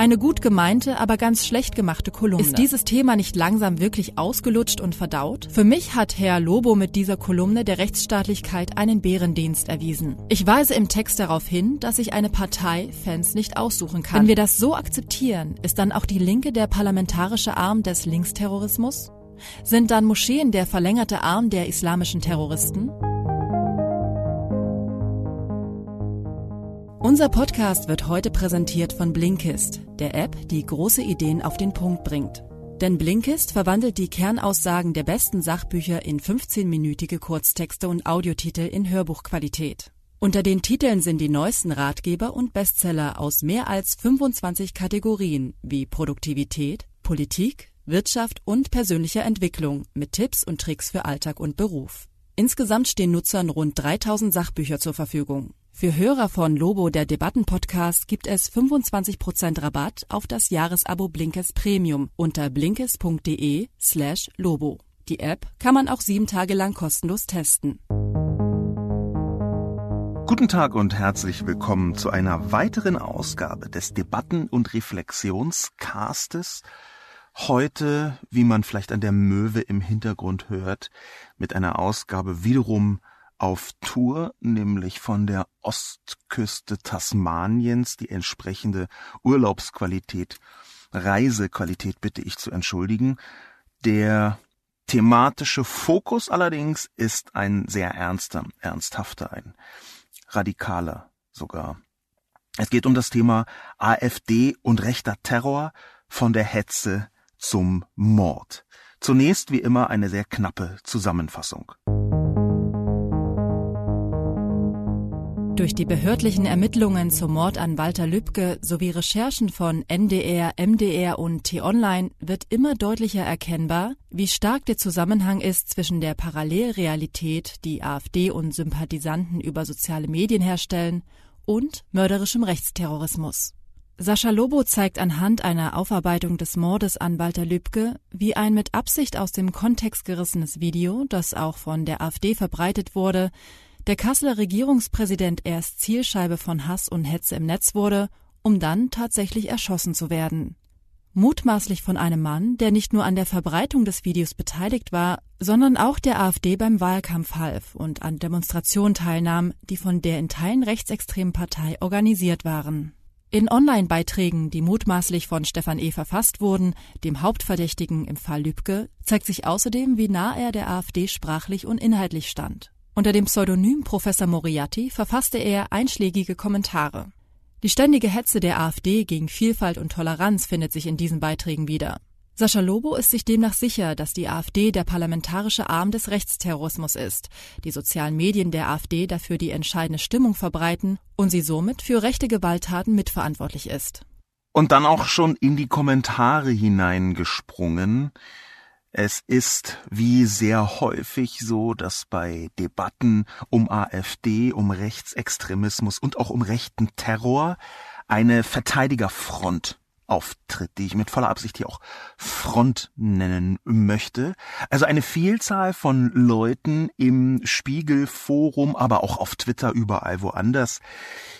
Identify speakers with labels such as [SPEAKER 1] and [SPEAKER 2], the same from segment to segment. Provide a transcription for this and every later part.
[SPEAKER 1] Eine gut gemeinte, aber ganz schlecht gemachte Kolumne. Ist dieses Thema nicht langsam wirklich ausgelutscht und verdaut? Für mich hat Herr Lobo mit dieser Kolumne der Rechtsstaatlichkeit einen Bärendienst erwiesen. Ich weise im Text darauf hin, dass sich eine Partei Fans nicht aussuchen kann. Wenn wir das so akzeptieren, ist dann auch die Linke der parlamentarische Arm des Linksterrorismus? Sind dann Moscheen der verlängerte Arm der islamischen Terroristen? Unser Podcast wird heute präsentiert von Blinkist, der App, die große Ideen auf den Punkt bringt. Denn Blinkist verwandelt die Kernaussagen der besten Sachbücher in 15-minütige Kurztexte und Audiotitel in Hörbuchqualität. Unter den Titeln sind die neuesten Ratgeber und Bestseller aus mehr als 25 Kategorien wie Produktivität, Politik, Wirtschaft und persönlicher Entwicklung mit Tipps und Tricks für Alltag und Beruf. Insgesamt stehen Nutzern rund 3000 Sachbücher zur Verfügung. Für Hörer von Lobo der Debattenpodcast gibt es 25% Rabatt auf das Jahresabo Blinkes Premium unter blinkes.de slash Lobo. Die App kann man auch sieben Tage lang kostenlos testen.
[SPEAKER 2] Guten Tag und herzlich willkommen zu einer weiteren Ausgabe des Debatten- und Reflexionscastes. Heute, wie man vielleicht an der Möwe im Hintergrund hört, mit einer Ausgabe wiederum auf Tour, nämlich von der Ostküste Tasmaniens, die entsprechende Urlaubsqualität, Reisequalität bitte ich zu entschuldigen. Der thematische Fokus allerdings ist ein sehr ernster, ernsthafter, ein radikaler sogar. Es geht um das Thema AfD und rechter Terror von der Hetze zum Mord. Zunächst wie immer eine sehr knappe Zusammenfassung.
[SPEAKER 1] Durch die behördlichen Ermittlungen zum Mord an Walter Lübcke sowie Recherchen von NDR, MDR und T-Online wird immer deutlicher erkennbar, wie stark der Zusammenhang ist zwischen der Parallelrealität, die AfD und Sympathisanten über soziale Medien herstellen, und mörderischem Rechtsterrorismus. Sascha Lobo zeigt anhand einer Aufarbeitung des Mordes an Walter Lübcke, wie ein mit Absicht aus dem Kontext gerissenes Video, das auch von der AfD verbreitet wurde, der Kasseler Regierungspräsident erst Zielscheibe von Hass und Hetze im Netz wurde, um dann tatsächlich erschossen zu werden. Mutmaßlich von einem Mann, der nicht nur an der Verbreitung des Videos beteiligt war, sondern auch der AfD beim Wahlkampf half und an Demonstrationen teilnahm, die von der in Teilen rechtsextremen Partei organisiert waren. In Online-Beiträgen, die mutmaßlich von Stefan E. verfasst wurden, dem Hauptverdächtigen im Fall Lübcke, zeigt sich außerdem, wie nah er der AfD sprachlich und inhaltlich stand. Unter dem Pseudonym Professor Moriarty verfasste er einschlägige Kommentare. Die ständige Hetze der AfD gegen Vielfalt und Toleranz findet sich in diesen Beiträgen wieder. Sascha Lobo ist sich demnach sicher, dass die AfD der parlamentarische Arm des Rechtsterrorismus ist, die sozialen Medien der AfD dafür die entscheidende Stimmung verbreiten und sie somit für rechte Gewalttaten mitverantwortlich ist.
[SPEAKER 2] Und dann auch schon in die Kommentare hineingesprungen. Es ist wie sehr häufig so, dass bei Debatten um AfD, um Rechtsextremismus und auch um rechten Terror eine Verteidigerfront auftritt, die ich mit voller Absicht hier auch Front nennen möchte. Also eine Vielzahl von Leuten im Spiegelforum, aber auch auf Twitter, überall woanders,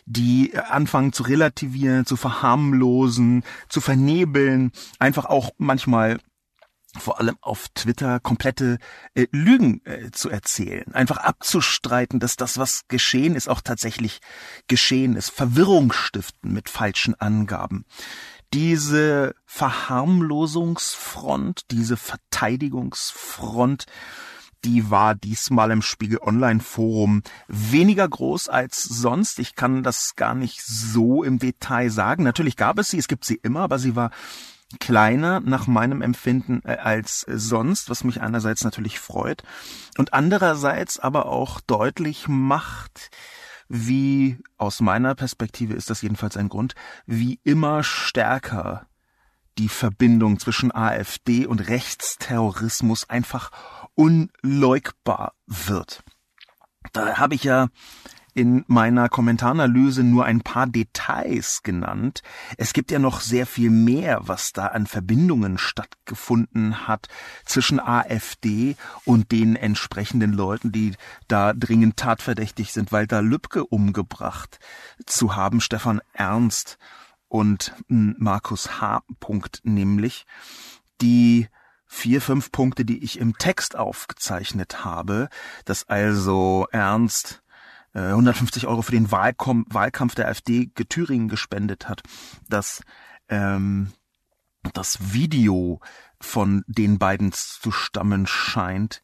[SPEAKER 2] die anfangen zu relativieren, zu verharmlosen, zu vernebeln, einfach auch manchmal vor allem auf Twitter komplette äh, Lügen äh, zu erzählen, einfach abzustreiten, dass das, was geschehen ist, auch tatsächlich geschehen ist, Verwirrung stiften mit falschen Angaben. Diese Verharmlosungsfront, diese Verteidigungsfront, die war diesmal im Spiegel Online Forum weniger groß als sonst. Ich kann das gar nicht so im Detail sagen. Natürlich gab es sie, es gibt sie immer, aber sie war kleiner nach meinem Empfinden äh, als sonst, was mich einerseits natürlich freut und andererseits aber auch deutlich macht, wie aus meiner Perspektive ist das jedenfalls ein Grund, wie immer stärker die Verbindung zwischen AfD und Rechtsterrorismus einfach unleugbar wird. Da habe ich ja in meiner Kommentaranalyse nur ein paar Details genannt. Es gibt ja noch sehr viel mehr, was da an Verbindungen stattgefunden hat zwischen AfD und den entsprechenden Leuten, die da dringend tatverdächtig sind, Walter Lübcke umgebracht zu haben, Stefan Ernst und Markus H. Punkt nämlich, die vier, fünf Punkte, die ich im Text aufgezeichnet habe, dass also Ernst 150 äh, Euro für den Wahlkom Wahlkampf der AfD Thüringen gespendet hat, dass ähm, das Video von den beiden zu stammen scheint,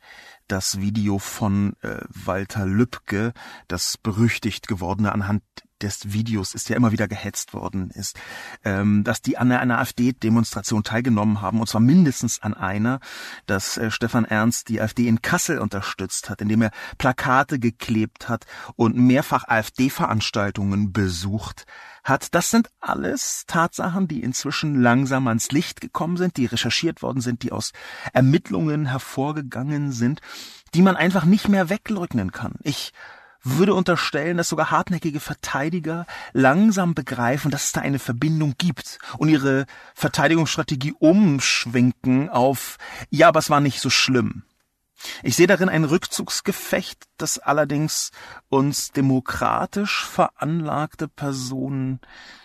[SPEAKER 2] das Video von äh, Walter Lübcke, das berüchtigt gewordene anhand des Videos ist ja immer wieder gehetzt worden ist, ähm, dass die an einer AfD-Demonstration teilgenommen haben, und zwar mindestens an einer, dass äh, Stefan Ernst die AfD in Kassel unterstützt hat, indem er Plakate geklebt hat und mehrfach AfD-Veranstaltungen besucht hat. Das sind alles Tatsachen, die inzwischen langsam ans Licht gekommen sind, die recherchiert worden sind, die aus Ermittlungen hervorgegangen sind, die man einfach nicht mehr wegleugnen kann. Ich würde unterstellen, dass sogar hartnäckige Verteidiger langsam begreifen, dass es da eine Verbindung gibt und ihre Verteidigungsstrategie umschwenken auf, ja, aber es war nicht so schlimm. Ich sehe darin ein Rückzugsgefecht, das allerdings uns demokratisch veranlagte Personen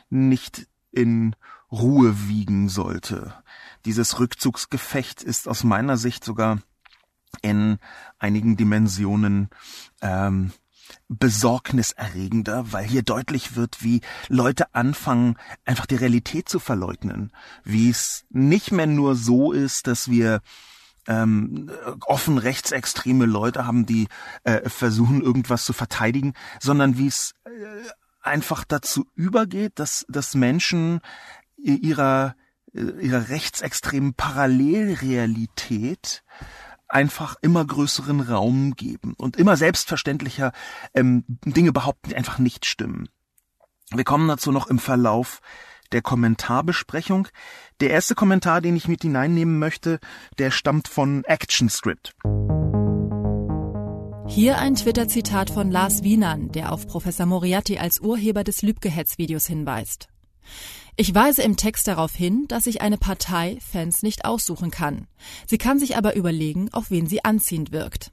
[SPEAKER 2] nicht in Ruhe wiegen sollte. Dieses Rückzugsgefecht ist aus meiner Sicht sogar in einigen Dimensionen ähm, besorgniserregender, weil hier deutlich wird, wie Leute anfangen, einfach die Realität zu verleugnen. Wie es nicht mehr nur so ist, dass wir ähm, offen rechtsextreme Leute haben, die äh, versuchen, irgendwas zu verteidigen, sondern wie es äh, einfach dazu übergeht, dass, dass Menschen ihrer, äh, ihrer rechtsextremen Parallelrealität einfach immer größeren Raum geben und immer selbstverständlicher ähm, Dinge behaupten, die einfach nicht stimmen. Wir kommen dazu noch im Verlauf der Kommentarbesprechung. Der erste Kommentar, den ich mit hineinnehmen möchte, der stammt von ActionScript.
[SPEAKER 1] Hier ein Twitter-Zitat von Lars Wienern, der auf Professor Moriarty als Urheber des Lübcke-Hetz-Videos hinweist. Ich weise im Text darauf hin, dass sich eine Partei Fans nicht aussuchen kann. Sie kann sich aber überlegen, auf wen sie anziehend wirkt.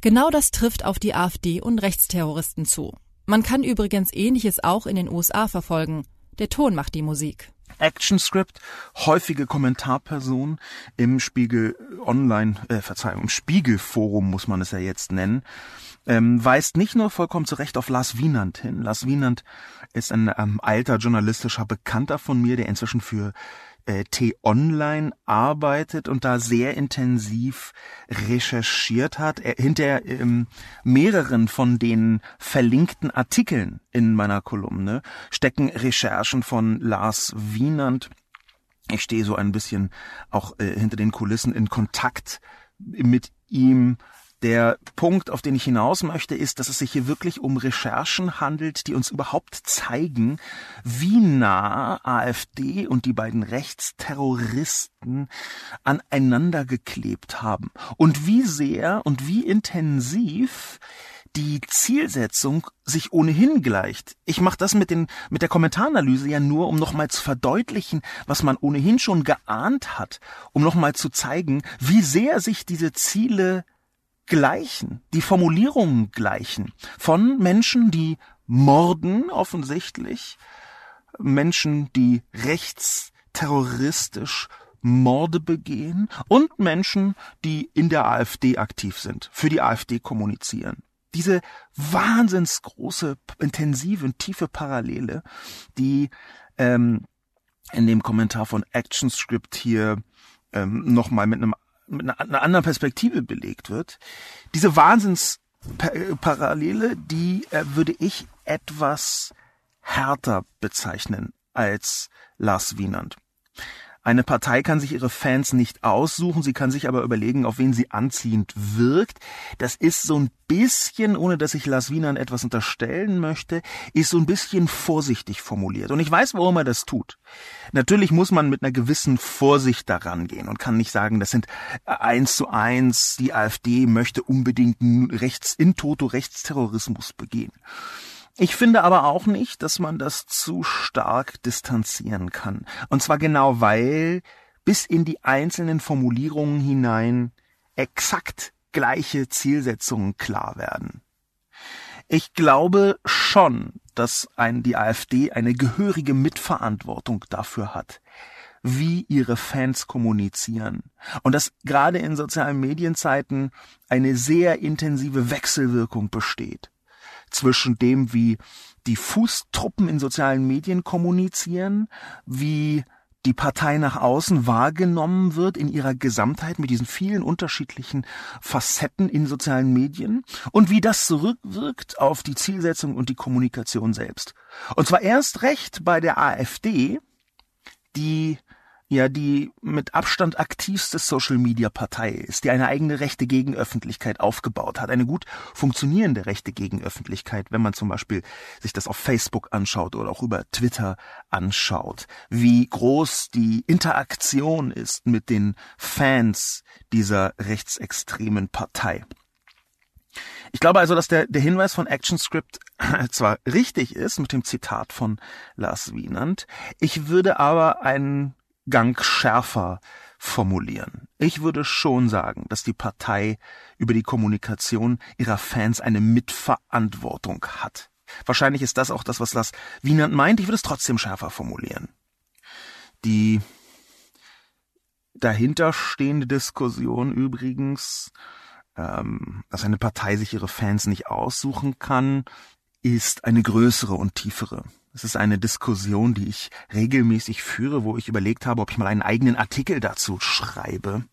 [SPEAKER 1] Genau das trifft auf die AfD und Rechtsterroristen zu. Man kann übrigens Ähnliches auch in den USA verfolgen. Der Ton macht die Musik.
[SPEAKER 2] ActionScript, häufige Kommentarperson im Spiegel Online, äh, Verzeihung, im Spiegelforum muss man es ja jetzt nennen, ähm, weist nicht nur vollkommen zu Recht auf Lars Wienand hin. Lars Wienand ist ein ähm, alter journalistischer Bekannter von mir, der inzwischen für äh, T-Online arbeitet und da sehr intensiv recherchiert hat. Er, hinter ähm, mehreren von den verlinkten Artikeln in meiner Kolumne stecken Recherchen von Lars Wienand. Ich stehe so ein bisschen auch äh, hinter den Kulissen in Kontakt mit ihm der Punkt, auf den ich hinaus möchte, ist, dass es sich hier wirklich um Recherchen handelt, die uns überhaupt zeigen, wie nah AfD und die beiden Rechtsterroristen aneinander geklebt haben und wie sehr und wie intensiv die Zielsetzung sich ohnehin gleicht. Ich mache das mit, den, mit der Kommentaranalyse ja nur, um nochmal zu verdeutlichen, was man ohnehin schon geahnt hat, um nochmal zu zeigen, wie sehr sich diese Ziele gleichen, die Formulierungen gleichen von Menschen, die morden offensichtlich, Menschen, die rechtsterroristisch Morde begehen und Menschen, die in der AfD aktiv sind, für die AfD kommunizieren. Diese wahnsinnsgroße, intensive und tiefe Parallele, die ähm, in dem Kommentar von ActionScript hier ähm, nochmal mit einem mit einer anderen Perspektive belegt wird. Diese Wahnsinnsparallele, die äh, würde ich etwas härter bezeichnen als Lars Wienand. Eine Partei kann sich ihre Fans nicht aussuchen, sie kann sich aber überlegen, auf wen sie anziehend wirkt. Das ist so ein bisschen, ohne dass ich Lars Wienern etwas unterstellen möchte, ist so ein bisschen vorsichtig formuliert. Und ich weiß, warum er das tut. Natürlich muss man mit einer gewissen Vorsicht daran gehen und kann nicht sagen, das sind eins zu eins, die AfD möchte unbedingt rechts, in Toto Rechtsterrorismus begehen. Ich finde aber auch nicht, dass man das zu stark distanzieren kann. Und zwar genau weil bis in die einzelnen Formulierungen hinein exakt gleiche Zielsetzungen klar werden. Ich glaube schon, dass ein, die AfD eine gehörige Mitverantwortung dafür hat, wie ihre Fans kommunizieren. Und dass gerade in sozialen Medienzeiten eine sehr intensive Wechselwirkung besteht zwischen dem, wie die Fußtruppen in sozialen Medien kommunizieren, wie die Partei nach außen wahrgenommen wird in ihrer Gesamtheit mit diesen vielen unterschiedlichen Facetten in sozialen Medien und wie das zurückwirkt auf die Zielsetzung und die Kommunikation selbst. Und zwar erst recht bei der AfD, die ja die mit Abstand aktivste Social-Media-Partei ist, die eine eigene rechte Gegenöffentlichkeit aufgebaut hat, eine gut funktionierende rechte Gegenöffentlichkeit, wenn man zum Beispiel sich das auf Facebook anschaut oder auch über Twitter anschaut, wie groß die Interaktion ist mit den Fans dieser rechtsextremen Partei. Ich glaube also, dass der, der Hinweis von ActionScript zwar richtig ist mit dem Zitat von Lars Wienand, ich würde aber einen Gang schärfer formulieren. Ich würde schon sagen, dass die Partei über die Kommunikation ihrer Fans eine Mitverantwortung hat. Wahrscheinlich ist das auch das, was Lars Wienand meint. Ich würde es trotzdem schärfer formulieren. Die dahinterstehende Diskussion übrigens, ähm, dass eine Partei sich ihre Fans nicht aussuchen kann, ist eine größere und tiefere. Es ist eine Diskussion, die ich regelmäßig führe, wo ich überlegt habe, ob ich mal einen eigenen Artikel dazu schreibe.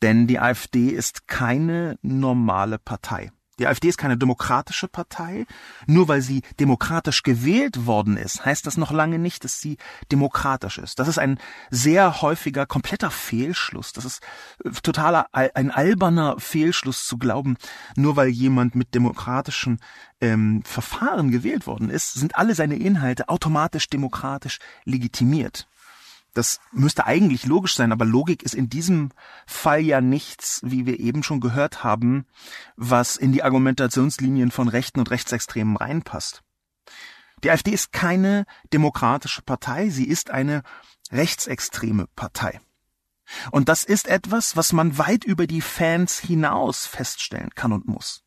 [SPEAKER 2] Denn die AfD ist keine normale Partei. Die AfD ist keine demokratische Partei. Nur weil sie demokratisch gewählt worden ist, heißt das noch lange nicht, dass sie demokratisch ist. Das ist ein sehr häufiger, kompletter Fehlschluss. Das ist äh, totaler, ein alberner Fehlschluss zu glauben, nur weil jemand mit demokratischen ähm, Verfahren gewählt worden ist, sind alle seine Inhalte automatisch demokratisch legitimiert. Das müsste eigentlich logisch sein, aber Logik ist in diesem Fall ja nichts, wie wir eben schon gehört haben, was in die Argumentationslinien von Rechten und Rechtsextremen reinpasst. Die AfD ist keine demokratische Partei, sie ist eine rechtsextreme Partei. Und das ist etwas, was man weit über die Fans hinaus feststellen kann und muss.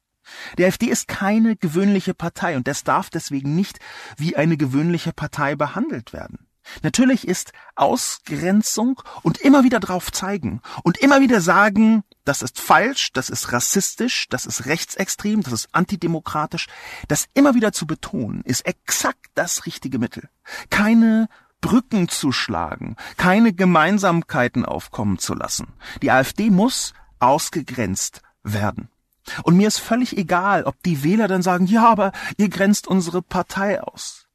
[SPEAKER 2] Die AfD ist keine gewöhnliche Partei und das darf deswegen nicht wie eine gewöhnliche Partei behandelt werden. Natürlich ist Ausgrenzung und immer wieder drauf zeigen und immer wieder sagen, das ist falsch, das ist rassistisch, das ist rechtsextrem, das ist antidemokratisch, das immer wieder zu betonen, ist exakt das richtige Mittel. Keine Brücken zu schlagen, keine Gemeinsamkeiten aufkommen zu lassen. Die AfD muss ausgegrenzt werden. Und mir ist völlig egal, ob die Wähler dann sagen, ja, aber ihr grenzt unsere Partei aus.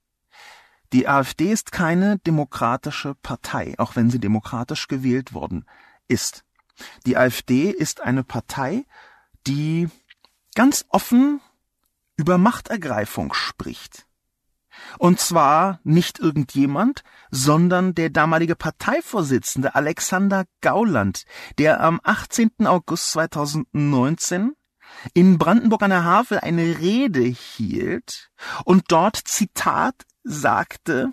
[SPEAKER 2] Die AfD ist keine demokratische Partei, auch wenn sie demokratisch gewählt worden ist. Die AfD ist eine Partei, die ganz offen über Machtergreifung spricht. Und zwar nicht irgendjemand, sondern der damalige Parteivorsitzende Alexander Gauland, der am 18. August 2019 in Brandenburg an der Havel eine Rede hielt und dort Zitat sagte,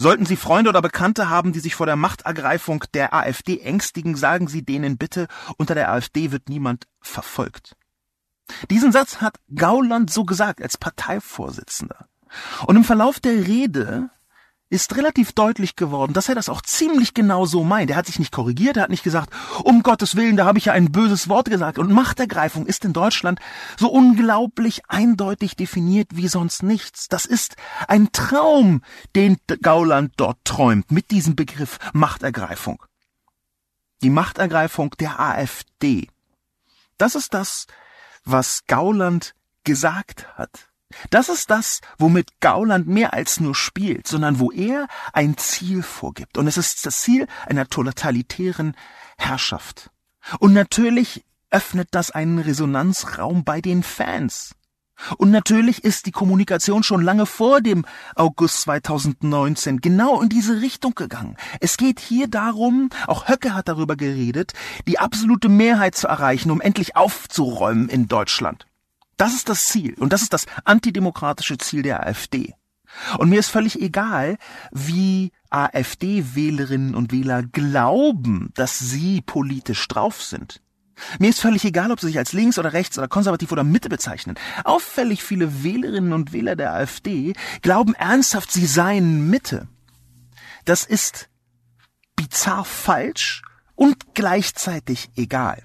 [SPEAKER 2] Sollten Sie Freunde oder Bekannte haben, die sich vor der Machtergreifung der AfD ängstigen, sagen Sie denen bitte, unter der AfD wird niemand verfolgt. Diesen Satz hat Gauland so gesagt als Parteivorsitzender. Und im Verlauf der Rede ist relativ deutlich geworden, dass er das auch ziemlich genau so meint. Er hat sich nicht korrigiert, er hat nicht gesagt, um Gottes Willen, da habe ich ja ein böses Wort gesagt. Und Machtergreifung ist in Deutschland so unglaublich eindeutig definiert wie sonst nichts. Das ist ein Traum, den Gauland dort träumt mit diesem Begriff Machtergreifung. Die Machtergreifung der AfD. Das ist das, was Gauland gesagt hat. Das ist das, womit Gauland mehr als nur spielt, sondern wo er ein Ziel vorgibt. Und es ist das Ziel einer totalitären Herrschaft. Und natürlich öffnet das einen Resonanzraum bei den Fans. Und natürlich ist die Kommunikation schon lange vor dem August 2019 genau in diese Richtung gegangen. Es geht hier darum, auch Höcke hat darüber geredet, die absolute Mehrheit zu erreichen, um endlich aufzuräumen in Deutschland. Das ist das Ziel und das ist das antidemokratische Ziel der AfD. Und mir ist völlig egal, wie AfD-Wählerinnen und Wähler glauben, dass sie politisch drauf sind. Mir ist völlig egal, ob sie sich als links oder rechts oder konservativ oder Mitte bezeichnen. Auffällig viele Wählerinnen und Wähler der AfD glauben ernsthaft, sie seien Mitte. Das ist bizarr falsch und gleichzeitig egal.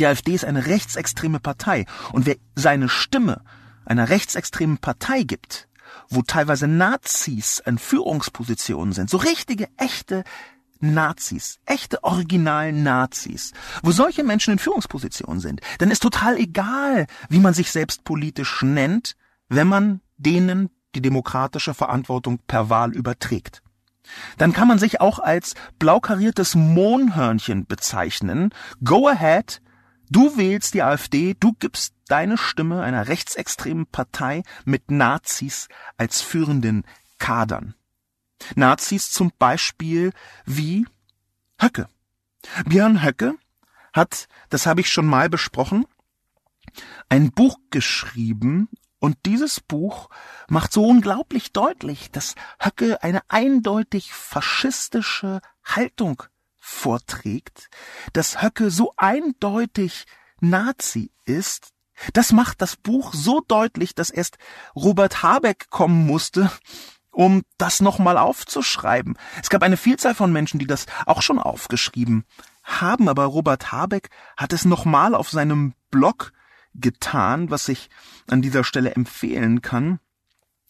[SPEAKER 2] Die AfD ist eine rechtsextreme Partei und wer seine Stimme einer rechtsextremen Partei gibt, wo teilweise Nazis an Führungspositionen sind, so richtige, echte Nazis, echte Original-Nazis, wo solche Menschen in Führungspositionen sind, dann ist total egal, wie man sich selbst politisch nennt, wenn man denen die demokratische Verantwortung per Wahl überträgt. Dann kann man sich auch als blaukariertes Mohnhörnchen bezeichnen. Go ahead, du wählst die AfD, du gibst deine Stimme einer rechtsextremen Partei mit Nazis als führenden Kadern. Nazis zum Beispiel wie Höcke. Björn Höcke hat, das habe ich schon mal besprochen, ein Buch geschrieben und dieses Buch macht so unglaublich deutlich, dass Höcke eine eindeutig faschistische Haltung vorträgt, dass Höcke so eindeutig Nazi ist, das macht das Buch so deutlich, dass erst Robert Habeck kommen musste um das nochmal aufzuschreiben. Es gab eine Vielzahl von Menschen, die das auch schon aufgeschrieben haben, aber Robert Habeck hat es nochmal auf seinem Blog getan, was ich an dieser Stelle empfehlen kann.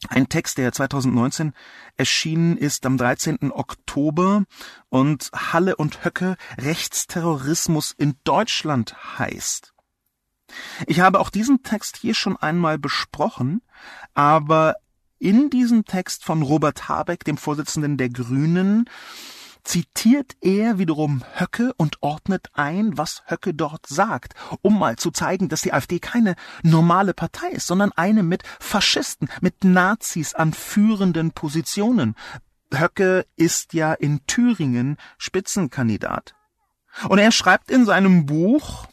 [SPEAKER 2] Ein Text, der 2019 erschienen ist am 13. Oktober und Halle und Höcke Rechtsterrorismus in Deutschland heißt. Ich habe auch diesen Text hier schon einmal besprochen, aber in diesem Text von Robert Habeck, dem Vorsitzenden der Grünen, zitiert er wiederum Höcke und ordnet ein, was Höcke dort sagt, um mal zu zeigen, dass die AfD keine normale Partei ist, sondern eine mit Faschisten, mit Nazis an führenden Positionen. Höcke ist ja in Thüringen Spitzenkandidat. Und er schreibt in seinem Buch,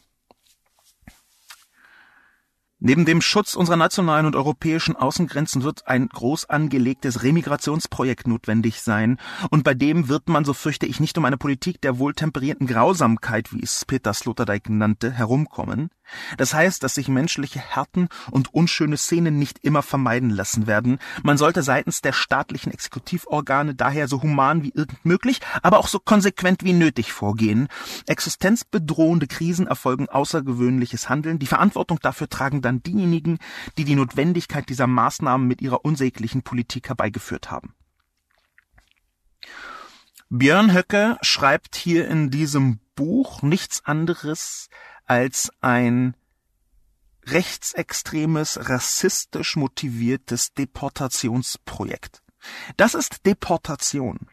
[SPEAKER 2] Neben dem Schutz unserer nationalen und europäischen Außengrenzen wird ein groß angelegtes Remigrationsprojekt notwendig sein, und bei dem wird man, so fürchte ich, nicht um eine Politik der wohltemperierten Grausamkeit, wie es Peter Sloterdijk nannte, herumkommen. Das heißt, dass sich menschliche Härten und unschöne Szenen nicht immer vermeiden lassen werden. Man sollte seitens der staatlichen Exekutivorgane daher so human wie irgend möglich, aber auch so konsequent wie nötig vorgehen. Existenzbedrohende Krisen erfolgen außergewöhnliches Handeln. Die Verantwortung dafür tragen dann diejenigen, die die Notwendigkeit dieser Maßnahmen mit ihrer unsäglichen Politik herbeigeführt haben. Björn Höcke schreibt hier in diesem Buch nichts anderes als ein rechtsextremes, rassistisch motiviertes Deportationsprojekt. Das ist Deportation.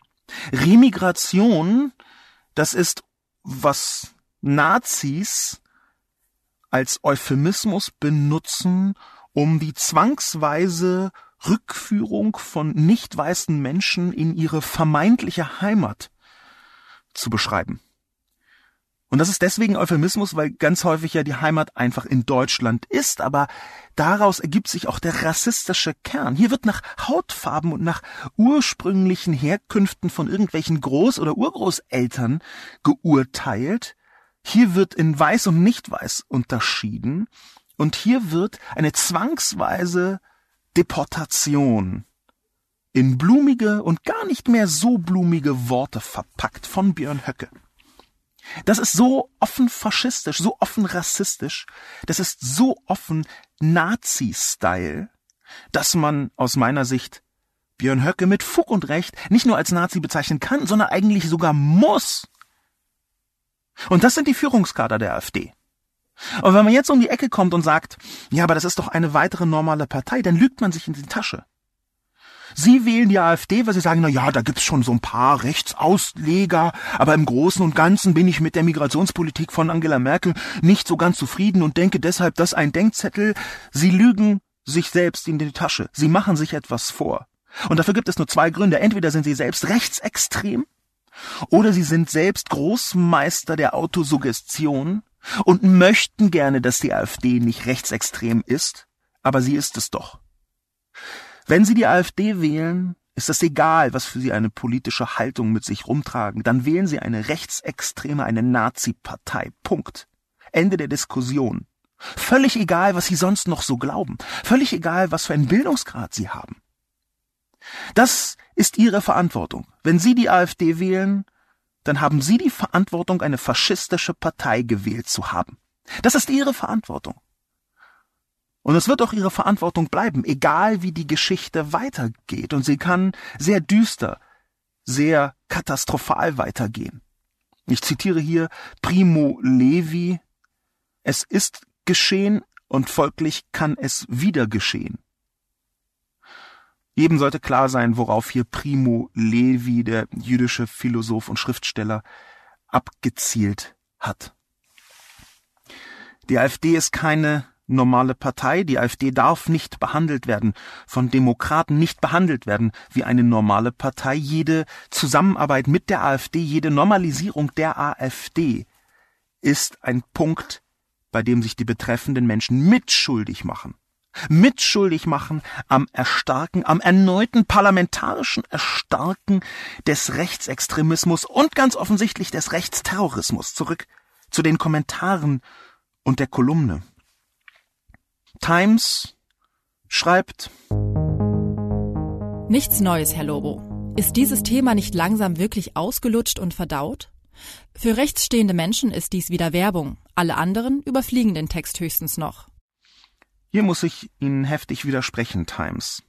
[SPEAKER 2] Remigration, das ist, was Nazis als Euphemismus benutzen, um die zwangsweise Rückführung von nicht weißen Menschen in ihre vermeintliche Heimat zu beschreiben. Und das ist deswegen Euphemismus, weil ganz häufig ja die Heimat einfach in Deutschland ist, aber daraus ergibt sich auch der rassistische Kern. Hier wird nach Hautfarben und nach ursprünglichen Herkünften von irgendwelchen Groß- oder Urgroßeltern geurteilt. Hier wird in weiß und nicht weiß unterschieden. Und hier wird eine zwangsweise Deportation in blumige und gar nicht mehr so blumige Worte verpackt von Björn Höcke. Das ist so offen faschistisch, so offen rassistisch, das ist so offen Nazi-Style, dass man aus meiner Sicht Björn Höcke mit Fug und Recht nicht nur als Nazi bezeichnen kann, sondern eigentlich sogar muss. Und das sind die Führungskader der AfD. Aber wenn man jetzt um die Ecke kommt und sagt, ja, aber das ist doch eine weitere normale Partei, dann lügt man sich in die Tasche. Sie wählen die AfD, weil Sie sagen, na ja, da gibt's schon so ein paar Rechtsausleger, aber im Großen und Ganzen bin ich mit der Migrationspolitik von Angela Merkel nicht so ganz zufrieden und denke deshalb, dass ein Denkzettel, Sie lügen sich selbst in die Tasche. Sie machen sich etwas vor. Und dafür gibt es nur zwei Gründe. Entweder sind Sie selbst rechtsextrem oder Sie sind selbst Großmeister der Autosuggestion und möchten gerne, dass die AfD nicht rechtsextrem ist, aber sie ist es doch. Wenn Sie die AfD wählen, ist es egal, was für Sie eine politische Haltung mit sich rumtragen, dann wählen Sie eine rechtsextreme, eine Nazi-Partei. Punkt. Ende der Diskussion. Völlig egal, was Sie sonst noch so glauben. Völlig egal, was für einen Bildungsgrad Sie haben. Das ist Ihre Verantwortung. Wenn Sie die AfD wählen, dann haben Sie die Verantwortung, eine faschistische Partei gewählt zu haben. Das ist Ihre Verantwortung. Und es wird auch ihre Verantwortung bleiben, egal wie die Geschichte weitergeht. Und sie kann sehr düster, sehr katastrophal weitergehen. Ich zitiere hier Primo Levi. Es ist geschehen und folglich kann es wieder geschehen. Jedem sollte klar sein, worauf hier Primo Levi, der jüdische Philosoph und Schriftsteller, abgezielt hat. Die AfD ist keine normale Partei. Die AfD darf nicht behandelt werden, von Demokraten nicht behandelt werden wie eine normale Partei. Jede Zusammenarbeit mit der AfD, jede Normalisierung der AfD ist ein Punkt, bei dem sich die betreffenden Menschen mitschuldig machen. Mitschuldig machen am Erstarken, am erneuten parlamentarischen Erstarken des Rechtsextremismus und ganz offensichtlich des Rechtsterrorismus. Zurück zu den Kommentaren und der Kolumne. Times schreibt
[SPEAKER 1] Nichts Neues, Herr Lobo. Ist dieses Thema nicht langsam wirklich ausgelutscht und verdaut? Für rechtsstehende Menschen ist dies wieder Werbung. Alle anderen überfliegen den Text höchstens noch.
[SPEAKER 2] Hier muss ich Ihnen heftig widersprechen, Times.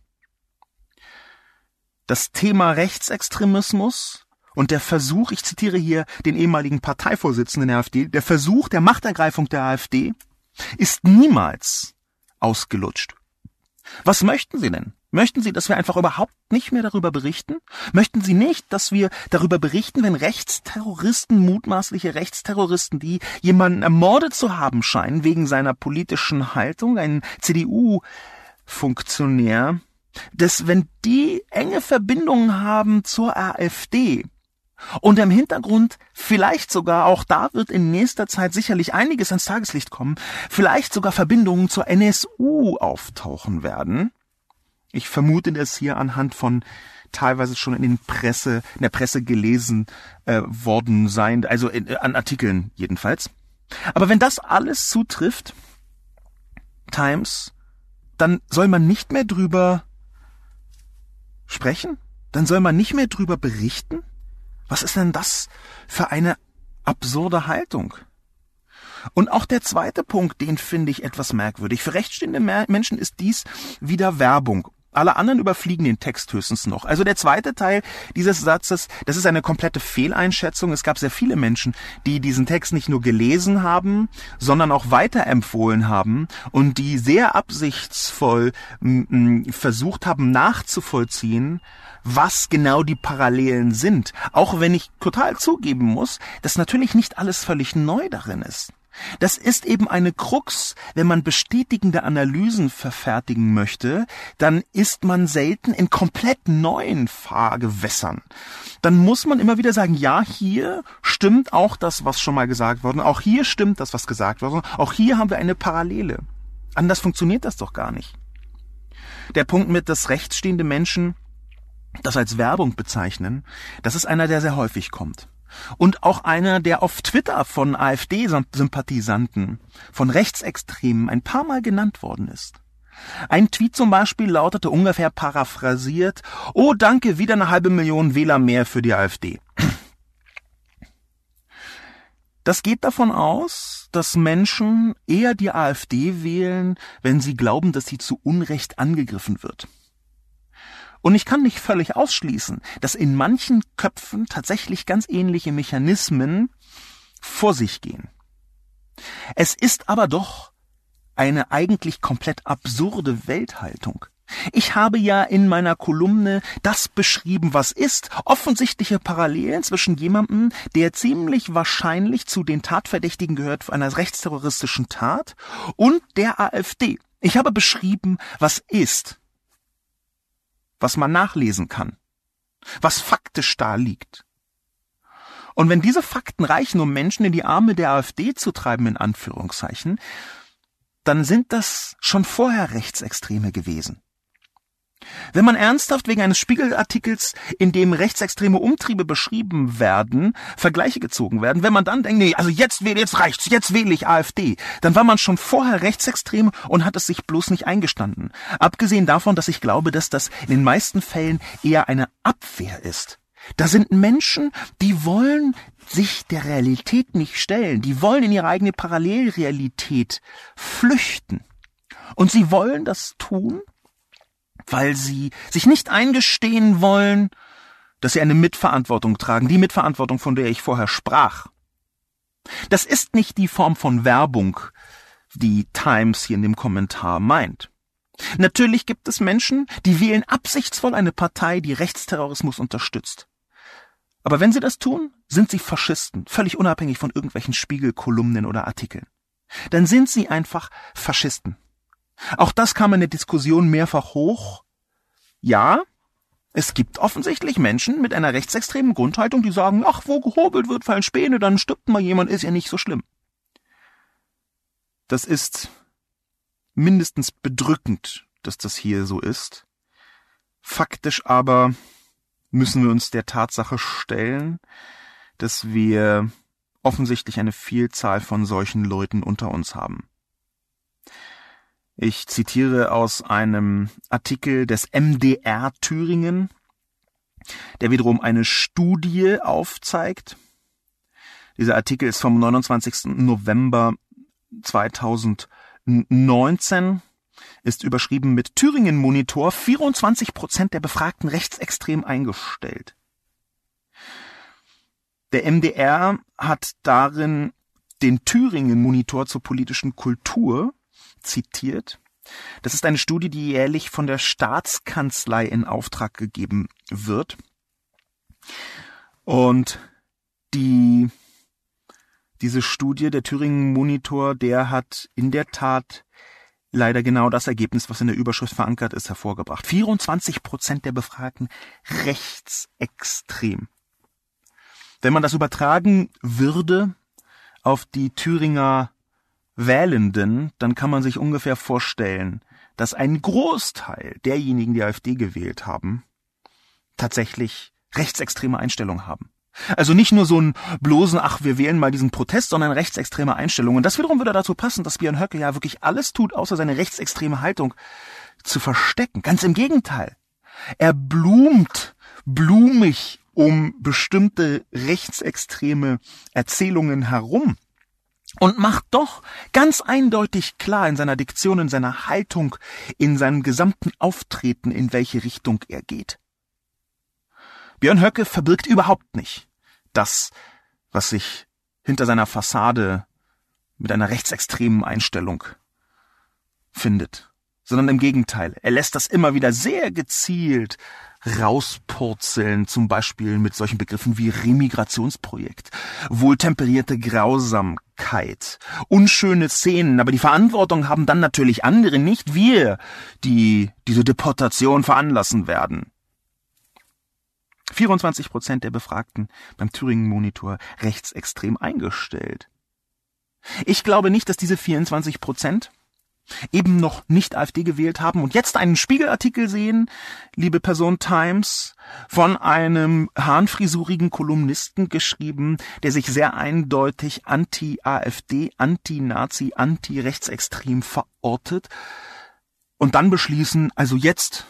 [SPEAKER 2] Das Thema Rechtsextremismus und der Versuch, ich zitiere hier den ehemaligen Parteivorsitzenden der AfD, der Versuch der Machtergreifung der AfD ist niemals ausgelutscht. Was möchten Sie denn? Möchten Sie, dass wir einfach überhaupt nicht mehr darüber berichten? Möchten Sie nicht, dass wir darüber berichten, wenn Rechtsterroristen, mutmaßliche Rechtsterroristen, die jemanden ermordet zu haben scheinen wegen seiner politischen Haltung, ein CDU-Funktionär, dass wenn die enge Verbindungen haben zur AfD, und im Hintergrund vielleicht sogar, auch da wird in nächster Zeit sicherlich einiges ans Tageslicht kommen, vielleicht sogar Verbindungen zur NSU auftauchen werden. Ich vermute das hier anhand von teilweise schon in den Presse, in der Presse gelesen äh, worden sein, also in, äh, an Artikeln jedenfalls. Aber wenn das alles zutrifft, Times, dann soll man nicht mehr drüber sprechen? Dann soll man nicht mehr drüber berichten? Was ist denn das für eine absurde Haltung? Und auch der zweite Punkt, den finde ich etwas merkwürdig. Für rechtsstehende Menschen ist dies wieder Werbung. Alle anderen überfliegen den Text höchstens noch. Also der zweite Teil dieses Satzes, das ist eine komplette Fehleinschätzung. Es gab sehr viele Menschen, die diesen Text nicht nur gelesen haben, sondern auch weiterempfohlen haben und die sehr absichtsvoll versucht haben nachzuvollziehen, was genau die Parallelen sind. Auch wenn ich total zugeben muss, dass natürlich nicht alles völlig neu darin ist. Das ist eben eine Krux, wenn man bestätigende Analysen verfertigen möchte, dann ist man selten in komplett neuen Fahrgewässern. Dann muss man immer wieder sagen, ja, hier stimmt auch das, was schon mal gesagt worden, auch hier stimmt das, was gesagt worden, auch hier haben wir eine Parallele. Anders funktioniert das doch gar nicht. Der Punkt mit, dass rechtsstehende Menschen das als Werbung bezeichnen, das ist einer, der sehr häufig kommt und auch einer, der auf Twitter von AfD-Sympathisanten, von Rechtsextremen ein paar Mal genannt worden ist. Ein Tweet zum Beispiel lautete ungefähr paraphrasiert, oh danke, wieder eine halbe Million Wähler mehr für die AfD. Das geht davon aus, dass Menschen eher die AfD wählen, wenn sie glauben, dass sie zu Unrecht angegriffen wird. Und ich kann nicht völlig ausschließen, dass in manchen Köpfen tatsächlich ganz ähnliche Mechanismen vor sich gehen. Es ist aber doch eine eigentlich komplett absurde Welthaltung. Ich habe ja in meiner Kolumne das beschrieben, was ist, offensichtliche Parallelen zwischen jemandem, der ziemlich wahrscheinlich zu den Tatverdächtigen gehört einer rechtsterroristischen Tat, und der AfD. Ich habe beschrieben, was ist, was man nachlesen kann, was faktisch da liegt. Und wenn diese Fakten reichen, um Menschen in die Arme der AfD zu treiben, in Anführungszeichen, dann sind das schon vorher Rechtsextreme gewesen. Wenn man ernsthaft wegen eines Spiegelartikels, in dem rechtsextreme Umtriebe beschrieben werden, Vergleiche gezogen werden, wenn man dann denkt, nee, also jetzt wähle, jetzt reicht's, jetzt wähle ich AfD, dann war man schon vorher rechtsextrem und hat es sich bloß nicht eingestanden. Abgesehen davon, dass ich glaube, dass das in den meisten Fällen eher eine Abwehr ist. Da sind Menschen, die wollen sich der Realität nicht stellen, die wollen in ihre eigene Parallelrealität flüchten. Und sie wollen das tun, weil sie sich nicht eingestehen wollen, dass sie eine Mitverantwortung tragen, die Mitverantwortung, von der ich vorher sprach. Das ist nicht die Form von Werbung, die Times hier in dem Kommentar meint. Natürlich gibt es Menschen, die wählen absichtsvoll eine Partei, die Rechtsterrorismus unterstützt. Aber wenn sie das tun, sind sie Faschisten, völlig unabhängig von irgendwelchen Spiegelkolumnen oder Artikeln. Dann sind sie einfach Faschisten. Auch das kam in der Diskussion mehrfach hoch. Ja, es gibt offensichtlich Menschen mit einer rechtsextremen Grundhaltung, die sagen, ach, wo gehobelt wird, fallen Späne, dann stirbt mal jemand, ist ja nicht so schlimm. Das ist mindestens bedrückend, dass das hier so ist. Faktisch aber müssen wir uns der Tatsache stellen, dass wir offensichtlich eine Vielzahl von solchen Leuten unter uns haben. Ich zitiere aus einem Artikel des MDR Thüringen, der wiederum eine Studie aufzeigt. Dieser Artikel ist vom 29. November 2019, ist überschrieben mit Thüringen Monitor 24 Prozent der Befragten rechtsextrem eingestellt. Der MDR hat darin den Thüringen Monitor zur politischen Kultur zitiert. Das ist eine Studie, die jährlich von der Staatskanzlei in Auftrag gegeben wird. Und die, diese Studie, der Thüringen Monitor, der hat in der Tat leider genau das Ergebnis, was in der Überschrift verankert ist, hervorgebracht. 24 Prozent der Befragten rechtsextrem. Wenn man das übertragen würde auf die Thüringer Wählenden, dann kann man sich ungefähr vorstellen, dass ein Großteil derjenigen, die AfD gewählt haben, tatsächlich rechtsextreme Einstellungen haben. Also nicht nur so ein bloßen, ach, wir wählen mal diesen Protest, sondern rechtsextreme Einstellungen. Und das wiederum würde dazu passen, dass Björn Höcke ja wirklich alles tut, außer seine rechtsextreme Haltung zu verstecken. Ganz im Gegenteil. Er blumt blumig um bestimmte rechtsextreme Erzählungen herum und macht doch ganz eindeutig klar in seiner Diktion, in seiner Haltung, in seinem gesamten Auftreten, in welche Richtung er geht. Björn Höcke verbirgt überhaupt nicht das, was sich hinter seiner Fassade mit einer rechtsextremen Einstellung findet, sondern im Gegenteil, er lässt das immer wieder sehr gezielt rauspurzeln, zum Beispiel mit solchen Begriffen wie Remigrationsprojekt, wohltemperierte Grausamkeit, unschöne Szenen, aber die Verantwortung haben dann natürlich andere, nicht wir, die diese Deportation veranlassen werden. 24 Prozent der Befragten beim Thüringen Monitor rechtsextrem eingestellt. Ich glaube nicht, dass diese 24 Prozent eben noch nicht AfD gewählt haben und jetzt einen Spiegelartikel sehen, liebe Person Times, von einem hahnfrisurigen Kolumnisten geschrieben, der sich sehr eindeutig anti-AfD, anti-Nazi, anti-rechtsextrem verortet und dann beschließen, also jetzt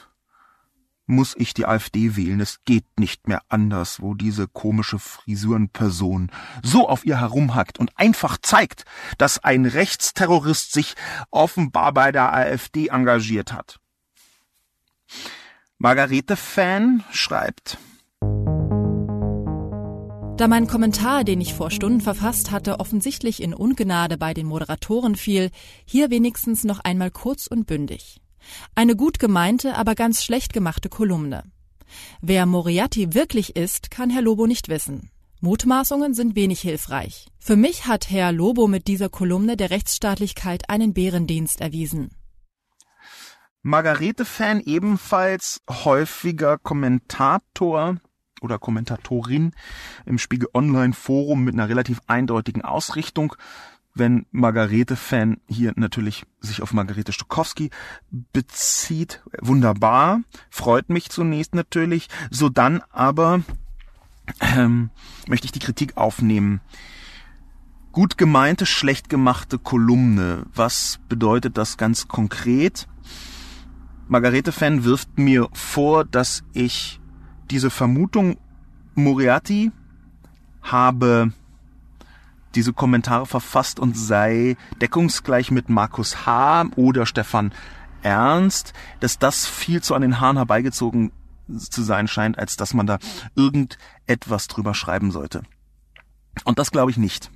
[SPEAKER 2] muss ich die AfD wählen. Es geht nicht mehr anders, wo diese komische Frisurenperson so auf ihr herumhackt und einfach zeigt, dass ein Rechtsterrorist sich offenbar bei der AfD engagiert hat. Margarete Fan schreibt,
[SPEAKER 1] Da mein Kommentar, den ich vor Stunden verfasst hatte, offensichtlich in Ungnade bei den Moderatoren fiel, hier wenigstens noch einmal kurz und bündig. Eine gut gemeinte, aber ganz schlecht gemachte Kolumne. Wer Moriarty wirklich ist, kann Herr Lobo nicht wissen. Mutmaßungen sind wenig hilfreich. Für mich hat Herr Lobo mit dieser Kolumne der Rechtsstaatlichkeit einen Bärendienst erwiesen.
[SPEAKER 2] Margarete-Fan ebenfalls häufiger Kommentator oder Kommentatorin im Spiegel Online Forum mit einer relativ eindeutigen Ausrichtung. Wenn Margarete-Fan hier natürlich sich auf Margarete Stokowski bezieht, wunderbar, freut mich zunächst natürlich. So dann aber ähm, möchte ich die Kritik aufnehmen. Gut gemeinte, schlecht gemachte Kolumne. Was bedeutet das ganz konkret? Margarete-Fan wirft mir vor, dass ich diese Vermutung, Moriarty habe diese Kommentare verfasst und sei deckungsgleich mit Markus H. oder Stefan Ernst, dass das viel zu an den Haaren herbeigezogen zu sein scheint, als dass man da irgendetwas drüber schreiben sollte. Und das glaube ich nicht.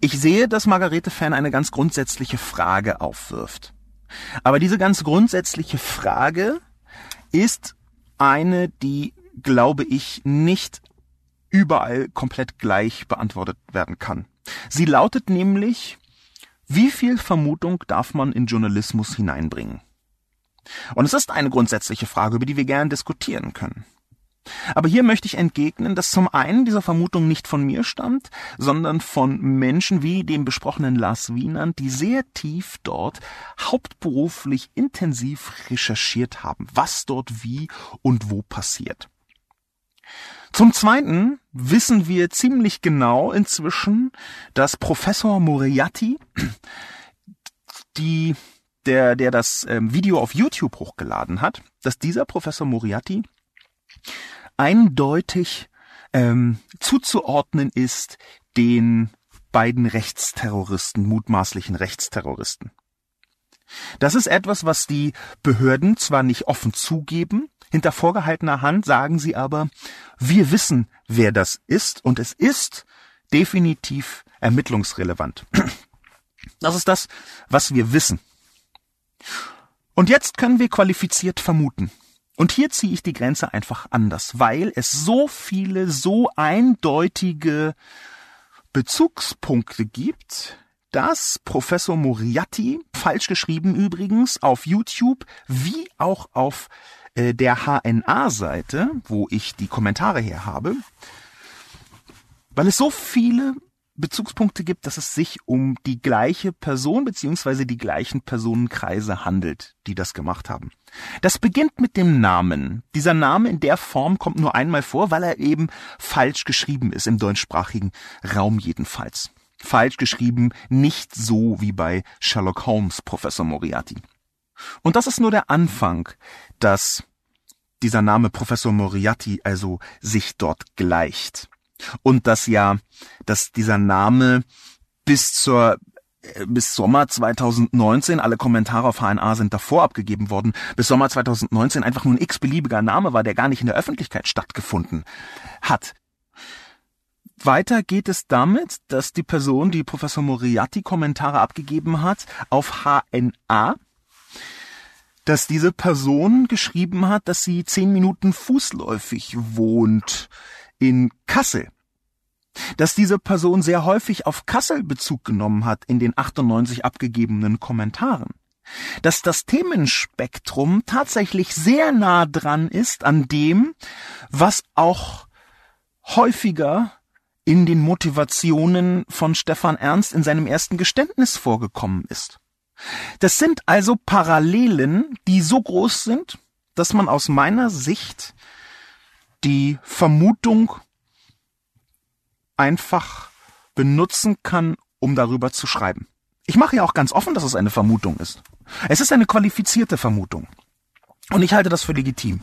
[SPEAKER 2] Ich sehe, dass Margarete Fan eine ganz grundsätzliche Frage aufwirft. Aber diese ganz grundsätzliche Frage ist eine, die, glaube ich, nicht überall komplett gleich beantwortet werden kann. Sie lautet nämlich, wie viel Vermutung darf man in Journalismus hineinbringen? Und es ist eine grundsätzliche Frage, über die wir gern diskutieren können. Aber hier möchte ich entgegnen, dass zum einen diese Vermutung nicht von mir stammt, sondern von Menschen wie dem besprochenen Lars Wienand, die sehr tief dort hauptberuflich intensiv recherchiert haben, was dort wie und wo passiert. Zum Zweiten wissen wir ziemlich genau inzwischen, dass Professor Moriarty, die, der, der das ähm, Video auf YouTube hochgeladen hat, dass dieser Professor Moriarty eindeutig ähm, zuzuordnen ist den beiden Rechtsterroristen, mutmaßlichen Rechtsterroristen. Das ist etwas, was die Behörden zwar nicht offen zugeben, hinter vorgehaltener Hand sagen sie aber, wir wissen, wer das ist und es ist definitiv ermittlungsrelevant. Das ist das, was wir wissen. Und jetzt können wir qualifiziert vermuten. Und hier ziehe ich die Grenze einfach anders, weil es so viele, so eindeutige Bezugspunkte gibt, dass Professor Moriarty, falsch geschrieben übrigens, auf YouTube wie auch auf äh, der HNA-Seite, wo ich die Kommentare her habe, weil es so viele Bezugspunkte gibt, dass es sich um die gleiche Person beziehungsweise die gleichen Personenkreise handelt, die das gemacht haben. Das beginnt mit dem Namen. Dieser Name in der Form kommt nur einmal vor, weil er eben falsch geschrieben ist, im deutschsprachigen Raum jedenfalls. Falsch geschrieben, nicht so wie bei Sherlock Holmes, Professor Moriarty. Und das ist nur der Anfang, dass dieser Name Professor Moriarty also sich dort gleicht. Und dass ja, dass dieser Name bis zur äh, bis Sommer 2019, alle Kommentare auf HNA sind davor abgegeben worden, bis Sommer 2019 einfach nur ein x-beliebiger Name war, der gar nicht in der Öffentlichkeit stattgefunden hat. Weiter geht es damit, dass die Person, die Professor Moriarty Kommentare abgegeben hat, auf HNA, dass diese Person geschrieben hat, dass sie zehn Minuten fußläufig wohnt in Kassel. Dass diese Person sehr häufig auf Kassel Bezug genommen hat in den 98 abgegebenen Kommentaren, dass das Themenspektrum tatsächlich sehr nah dran ist an dem, was auch häufiger in den Motivationen von Stefan Ernst in seinem ersten Geständnis vorgekommen ist. Das sind also Parallelen, die so groß sind, dass man aus meiner Sicht die Vermutung einfach benutzen kann, um darüber zu schreiben. Ich mache ja auch ganz offen, dass es eine Vermutung ist. Es ist eine qualifizierte Vermutung. Und ich halte das für legitim.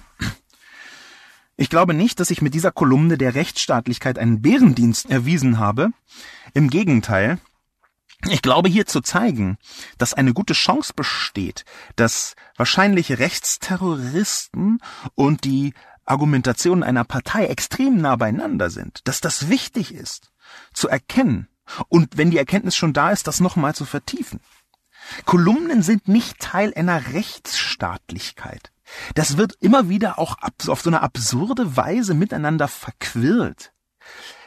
[SPEAKER 2] Ich glaube nicht, dass ich mit dieser Kolumne der Rechtsstaatlichkeit einen Bärendienst erwiesen habe. Im Gegenteil, ich glaube hier zu zeigen, dass eine gute Chance besteht, dass wahrscheinlich Rechtsterroristen und die Argumentationen einer Partei extrem nah beieinander sind, dass das wichtig ist, zu erkennen und wenn die Erkenntnis schon da ist, das nochmal zu vertiefen. Kolumnen sind nicht Teil einer Rechtsstaatlichkeit. Das wird immer wieder auch auf so eine absurde Weise miteinander verquirlt.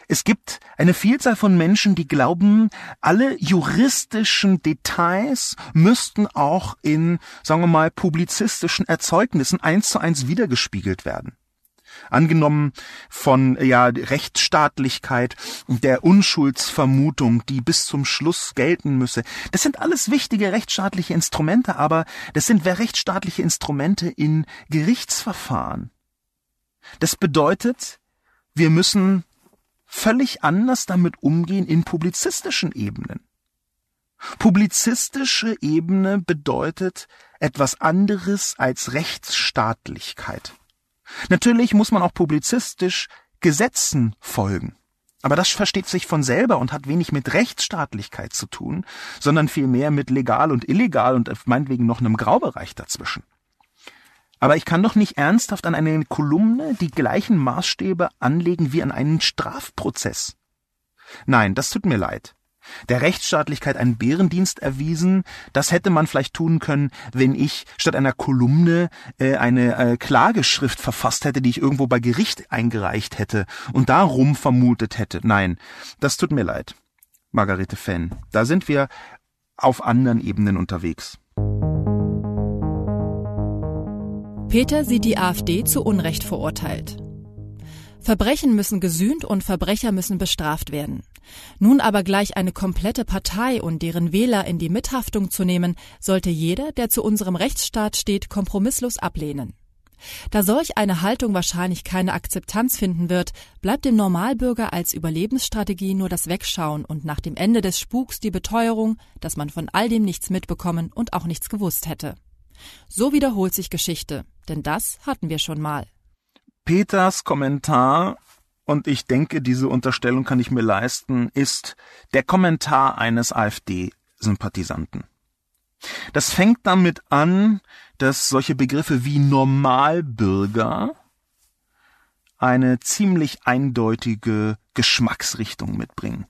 [SPEAKER 2] Es gibt eine Vielzahl von Menschen, die glauben, alle juristischen Details müssten auch in, sagen wir mal, publizistischen Erzeugnissen eins zu eins wiedergespiegelt werden angenommen von ja Rechtsstaatlichkeit und der Unschuldsvermutung, die bis zum Schluss gelten müsse. Das sind alles wichtige rechtsstaatliche Instrumente, aber das sind rechtsstaatliche Instrumente in Gerichtsverfahren. Das bedeutet, wir müssen völlig anders damit umgehen in publizistischen Ebenen. Publizistische Ebene bedeutet etwas anderes als Rechtsstaatlichkeit. Natürlich muss man auch publizistisch Gesetzen folgen. Aber das versteht sich von selber und hat wenig mit Rechtsstaatlichkeit zu tun, sondern vielmehr mit legal und illegal und meinetwegen noch einem Graubereich dazwischen. Aber ich kann doch nicht ernsthaft an eine Kolumne die gleichen Maßstäbe anlegen wie an einen Strafprozess. Nein, das tut mir leid der Rechtsstaatlichkeit einen Bärendienst erwiesen. Das hätte man vielleicht tun können, wenn ich statt einer Kolumne äh, eine äh, Klageschrift verfasst hätte, die ich irgendwo bei Gericht eingereicht hätte und darum vermutet hätte. Nein, das tut mir leid, Margarete Fenn. Da sind wir auf anderen Ebenen unterwegs.
[SPEAKER 1] Peter sieht die AfD zu Unrecht verurteilt. Verbrechen müssen gesühnt und Verbrecher müssen bestraft werden. Nun aber gleich eine komplette Partei und deren Wähler in die Mithaftung zu nehmen, sollte jeder, der zu unserem Rechtsstaat steht, kompromisslos ablehnen. Da solch eine Haltung wahrscheinlich keine Akzeptanz finden wird, bleibt dem Normalbürger als Überlebensstrategie nur das Wegschauen und nach dem Ende des Spuks die Beteuerung, dass man von all dem nichts mitbekommen und auch nichts gewusst hätte. So wiederholt sich Geschichte, denn das hatten wir schon mal.
[SPEAKER 2] Peters Kommentar, und ich denke, diese Unterstellung kann ich mir leisten, ist der Kommentar eines AfD-Sympathisanten. Das fängt damit an, dass solche Begriffe wie Normalbürger eine ziemlich eindeutige Geschmacksrichtung mitbringen.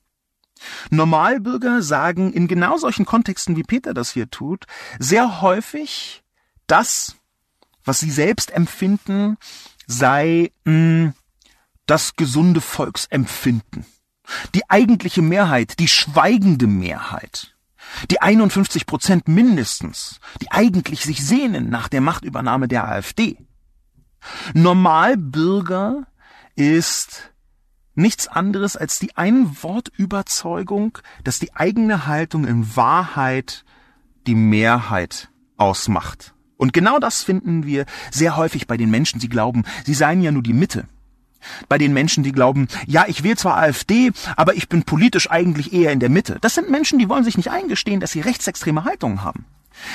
[SPEAKER 2] Normalbürger sagen in genau solchen Kontexten, wie Peter das hier tut, sehr häufig das, was sie selbst empfinden, sei mh, hm, das gesunde Volksempfinden. Die eigentliche Mehrheit, die schweigende Mehrheit, die 51 Prozent mindestens, die eigentlich sich sehnen nach der Machtübernahme der AfD. Normalbürger ist nichts anderes als die Einwortüberzeugung, dass die eigene Haltung in Wahrheit die Mehrheit ausmacht. Und genau das finden wir sehr häufig bei den Menschen, die glauben, sie seien ja nur die Mitte. Bei den Menschen, die glauben, ja, ich wähle zwar AfD, aber ich bin politisch eigentlich eher in der Mitte. Das sind Menschen, die wollen sich nicht eingestehen, dass sie rechtsextreme Haltungen haben.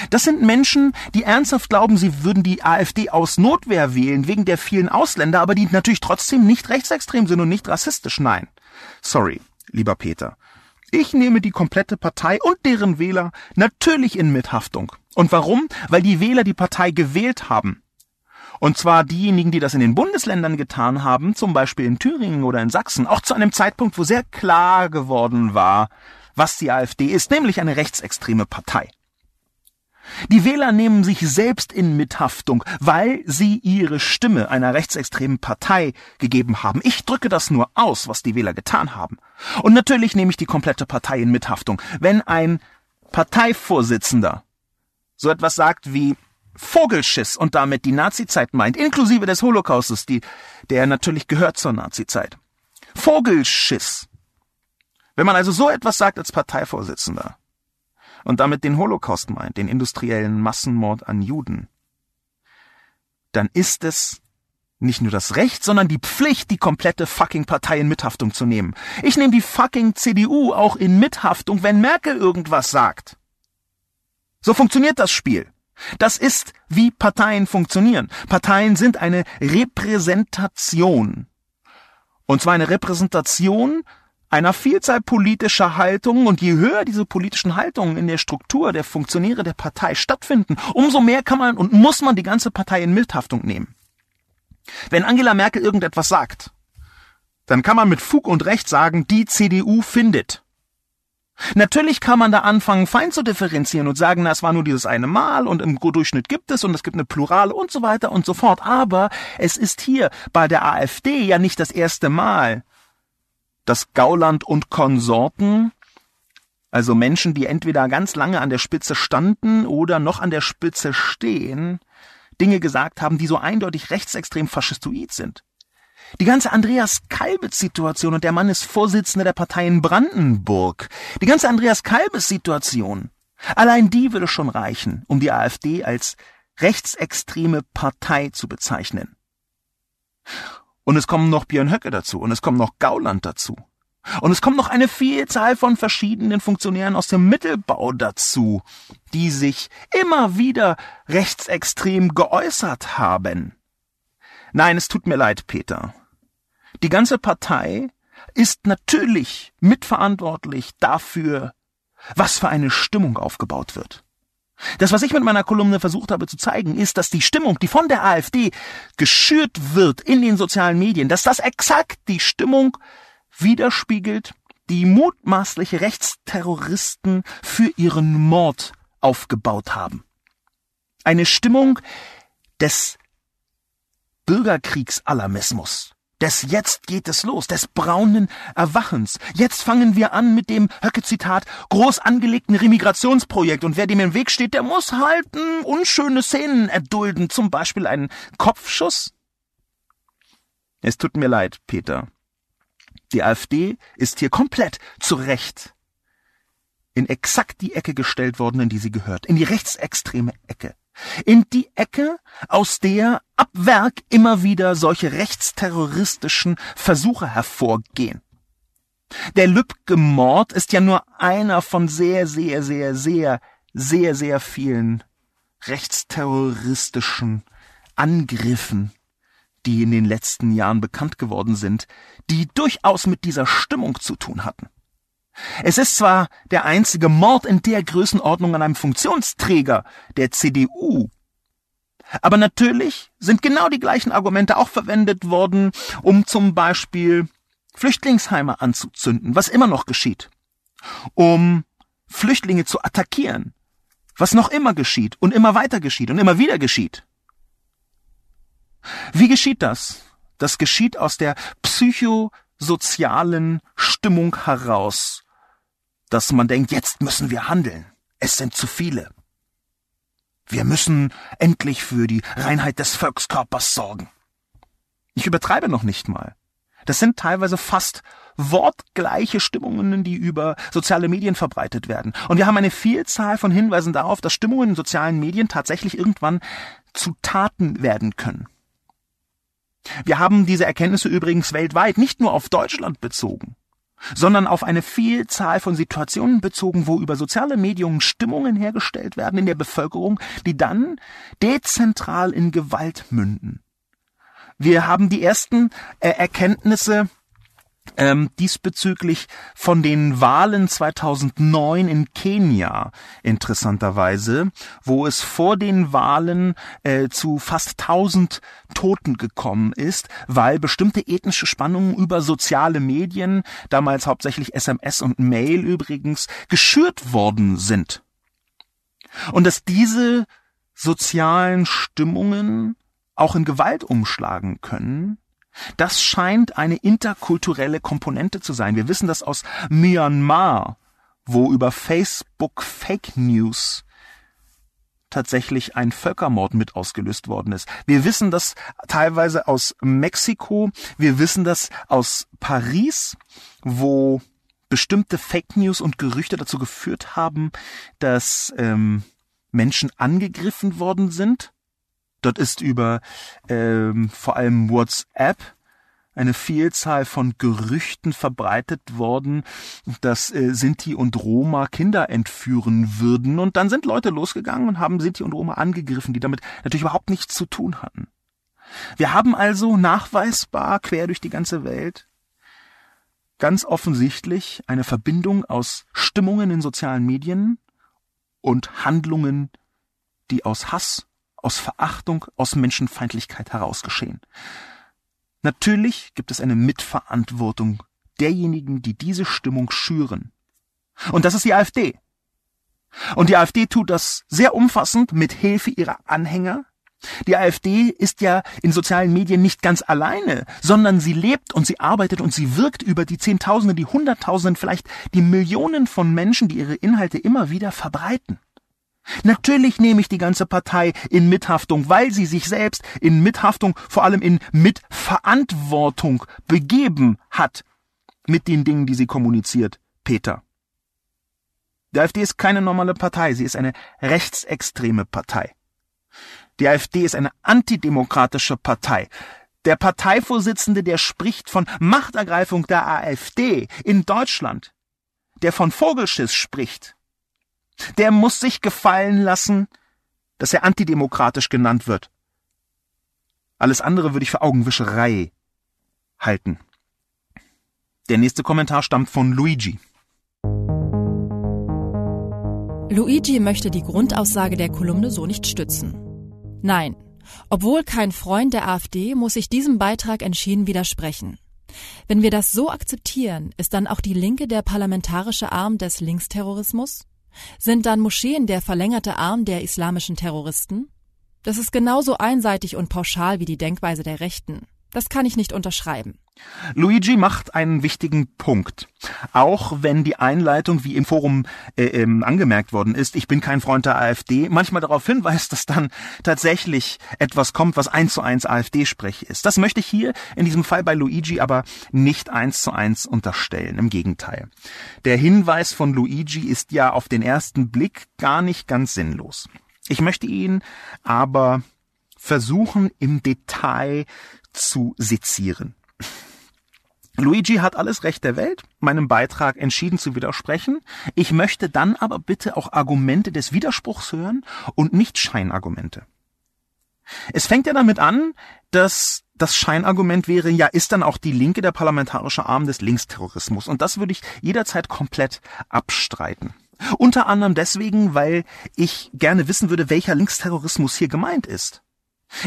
[SPEAKER 2] Das sind Menschen, die ernsthaft glauben, sie würden die AfD aus Notwehr wählen, wegen der vielen Ausländer, aber die natürlich trotzdem nicht rechtsextrem sind und nicht rassistisch. Nein. Sorry, lieber Peter. Ich nehme die komplette Partei und deren Wähler natürlich in Mithaftung. Und warum? Weil die Wähler die Partei gewählt haben. Und zwar diejenigen, die das in den Bundesländern getan haben, zum Beispiel in Thüringen oder in Sachsen, auch zu einem Zeitpunkt, wo sehr klar geworden war, was die AfD ist, nämlich eine rechtsextreme Partei. Die Wähler nehmen sich selbst in Mithaftung, weil sie ihre Stimme einer rechtsextremen Partei gegeben haben. Ich drücke das nur aus, was die Wähler getan haben. Und natürlich nehme ich die komplette Partei in Mithaftung. Wenn ein Parteivorsitzender so etwas sagt wie Vogelschiss und damit die Nazizeit meint, inklusive des Holocaustes, die, der natürlich gehört zur Nazizeit. Vogelschiss. Wenn man also so etwas sagt als Parteivorsitzender und damit den Holocaust meint, den industriellen Massenmord an Juden, dann ist es nicht nur das Recht, sondern die Pflicht, die komplette fucking Partei in Mithaftung zu nehmen. Ich nehme die fucking CDU auch in Mithaftung, wenn Merkel irgendwas sagt. So funktioniert das Spiel. Das ist, wie Parteien funktionieren. Parteien sind eine Repräsentation. Und zwar eine Repräsentation einer Vielzahl politischer Haltungen und je höher diese politischen Haltungen in der Struktur der Funktionäre der Partei stattfinden, umso mehr kann man und muss man die ganze Partei in Mithaftung nehmen. Wenn Angela Merkel irgendetwas sagt, dann kann man mit Fug und Recht sagen, die CDU findet. Natürlich kann man da anfangen, fein zu differenzieren und sagen, na, es war nur dieses eine Mal und im Durchschnitt gibt es und es gibt eine Plurale und so weiter und so fort. Aber es ist hier bei der AfD ja nicht das erste Mal, dass Gauland und Konsorten, also Menschen, die entweder ganz lange an der Spitze standen oder noch an der Spitze stehen, Dinge gesagt haben, die so eindeutig rechtsextrem faschistoid sind. Die ganze Andreas Kalbitz-Situation und der Mann ist Vorsitzender der Partei in Brandenburg. Die ganze Andreas Kalbitz-Situation. Allein die würde schon reichen, um die AfD als rechtsextreme Partei zu bezeichnen. Und es kommen noch Björn Höcke dazu und es kommt noch Gauland dazu. Und es kommt noch eine Vielzahl von verschiedenen Funktionären aus dem Mittelbau dazu, die sich immer wieder rechtsextrem geäußert haben. Nein, es tut mir leid, Peter. Die ganze Partei ist natürlich mitverantwortlich dafür, was für eine Stimmung aufgebaut wird. Das, was ich mit meiner Kolumne versucht habe zu zeigen, ist, dass die Stimmung, die von der AfD geschürt wird in den sozialen Medien, dass das exakt die Stimmung widerspiegelt, die mutmaßliche Rechtsterroristen für ihren Mord aufgebaut haben. Eine Stimmung des Bürgerkriegsalarmismus. Des Jetzt geht es los, des braunen Erwachens. Jetzt fangen wir an mit dem Höcke-Zitat groß angelegten Remigrationsprojekt und wer dem im Weg steht, der muss halten unschöne Szenen erdulden, zum Beispiel einen Kopfschuss. Es tut mir leid, Peter. Die AfD ist hier komplett zu Recht in exakt die Ecke gestellt worden, in die sie gehört, in die rechtsextreme Ecke in die Ecke, aus der ab Werk immer wieder solche rechtsterroristischen Versuche hervorgehen. Der Lübcke-Mord ist ja nur einer von sehr, sehr, sehr, sehr, sehr, sehr vielen rechtsterroristischen Angriffen, die in den letzten Jahren bekannt geworden sind, die durchaus mit dieser Stimmung zu tun hatten. Es ist zwar der einzige Mord in der Größenordnung an einem Funktionsträger der CDU, aber natürlich sind genau die gleichen Argumente auch verwendet worden, um zum Beispiel Flüchtlingsheime anzuzünden, was immer noch geschieht, um Flüchtlinge zu attackieren, was noch immer geschieht und immer weiter geschieht und immer wieder geschieht. Wie geschieht das? Das geschieht aus der psychosozialen Stimmung heraus, dass man denkt, jetzt müssen wir handeln. Es sind zu viele. Wir müssen endlich für die Reinheit des Volkskörpers sorgen. Ich übertreibe noch nicht mal. Das sind teilweise fast wortgleiche Stimmungen, die über soziale Medien verbreitet werden. Und wir haben eine Vielzahl von Hinweisen darauf, dass Stimmungen in sozialen Medien tatsächlich irgendwann zu Taten werden können. Wir haben diese Erkenntnisse übrigens weltweit, nicht nur auf Deutschland bezogen sondern auf eine Vielzahl von Situationen bezogen, wo über soziale Medien Stimmungen hergestellt werden in der Bevölkerung, die dann dezentral in Gewalt münden. Wir haben die ersten äh, Erkenntnisse ähm, diesbezüglich von den Wahlen 2009 in Kenia interessanterweise, wo es vor den Wahlen äh, zu fast 1000 Toten gekommen ist, weil bestimmte ethnische Spannungen über soziale Medien, damals hauptsächlich SMS und Mail übrigens, geschürt worden sind. Und dass diese sozialen Stimmungen auch in Gewalt umschlagen können, das scheint eine interkulturelle Komponente zu sein. Wir wissen das aus Myanmar, wo über Facebook Fake News tatsächlich ein Völkermord mit ausgelöst worden ist. Wir wissen das teilweise aus Mexiko, wir wissen das aus Paris, wo bestimmte Fake News und Gerüchte dazu geführt haben, dass ähm, Menschen angegriffen worden sind Dort ist über ähm, vor allem WhatsApp eine Vielzahl von Gerüchten verbreitet worden, dass äh, Sinti und Roma Kinder entführen würden. Und dann sind Leute losgegangen und haben Sinti und Roma angegriffen, die damit natürlich überhaupt nichts zu tun hatten. Wir haben also nachweisbar quer durch die ganze Welt ganz offensichtlich eine Verbindung aus Stimmungen in sozialen Medien und Handlungen, die aus Hass aus Verachtung, aus Menschenfeindlichkeit heraus geschehen. Natürlich gibt es eine Mitverantwortung derjenigen, die diese Stimmung schüren. Und das ist die AfD. Und die AfD tut das sehr umfassend mit Hilfe ihrer Anhänger. Die AfD ist ja in sozialen Medien nicht ganz alleine, sondern sie lebt und sie arbeitet und sie wirkt über die Zehntausende, die Hunderttausenden, vielleicht die Millionen von Menschen, die ihre Inhalte immer wieder verbreiten. Natürlich nehme ich die ganze Partei in Mithaftung, weil sie sich selbst in Mithaftung, vor allem in Mitverantwortung begeben hat mit den Dingen, die sie kommuniziert, Peter. Die AfD ist keine normale Partei, sie ist eine rechtsextreme Partei. Die AfD ist eine antidemokratische Partei. Der Parteivorsitzende, der spricht von Machtergreifung der AfD in Deutschland, der von Vogelschiss spricht, der muss sich gefallen lassen, dass er antidemokratisch genannt wird. Alles andere würde ich für Augenwischerei halten. Der nächste Kommentar stammt von Luigi.
[SPEAKER 1] Luigi möchte die Grundaussage der Kolumne so nicht stützen. Nein, obwohl kein Freund der AfD, muss ich diesem Beitrag entschieden widersprechen. Wenn wir das so akzeptieren, ist dann auch die Linke der parlamentarische Arm des Linksterrorismus? Sind dann Moscheen der verlängerte Arm der islamischen Terroristen? Das ist genauso einseitig und pauschal wie die Denkweise der Rechten. Das kann ich nicht unterschreiben.
[SPEAKER 2] Luigi macht einen wichtigen Punkt. Auch wenn die Einleitung, wie im Forum äh, ähm, angemerkt worden ist, ich bin kein Freund der AfD, manchmal darauf hinweist, dass dann tatsächlich etwas kommt, was eins zu eins AfD-Sprech ist. Das möchte ich hier in diesem Fall bei Luigi aber nicht eins zu eins unterstellen. Im Gegenteil. Der Hinweis von Luigi ist ja auf den ersten Blick gar nicht ganz sinnlos. Ich möchte ihn aber versuchen, im Detail zu sezieren. Luigi hat alles Recht der Welt, meinem Beitrag entschieden zu widersprechen. Ich möchte dann aber bitte auch Argumente des Widerspruchs hören und nicht Scheinargumente. Es fängt ja damit an, dass das Scheinargument wäre, ja, ist dann auch die Linke der parlamentarische Arm des Linksterrorismus. Und das würde ich jederzeit komplett abstreiten. Unter anderem deswegen, weil ich gerne wissen würde, welcher Linksterrorismus hier gemeint ist.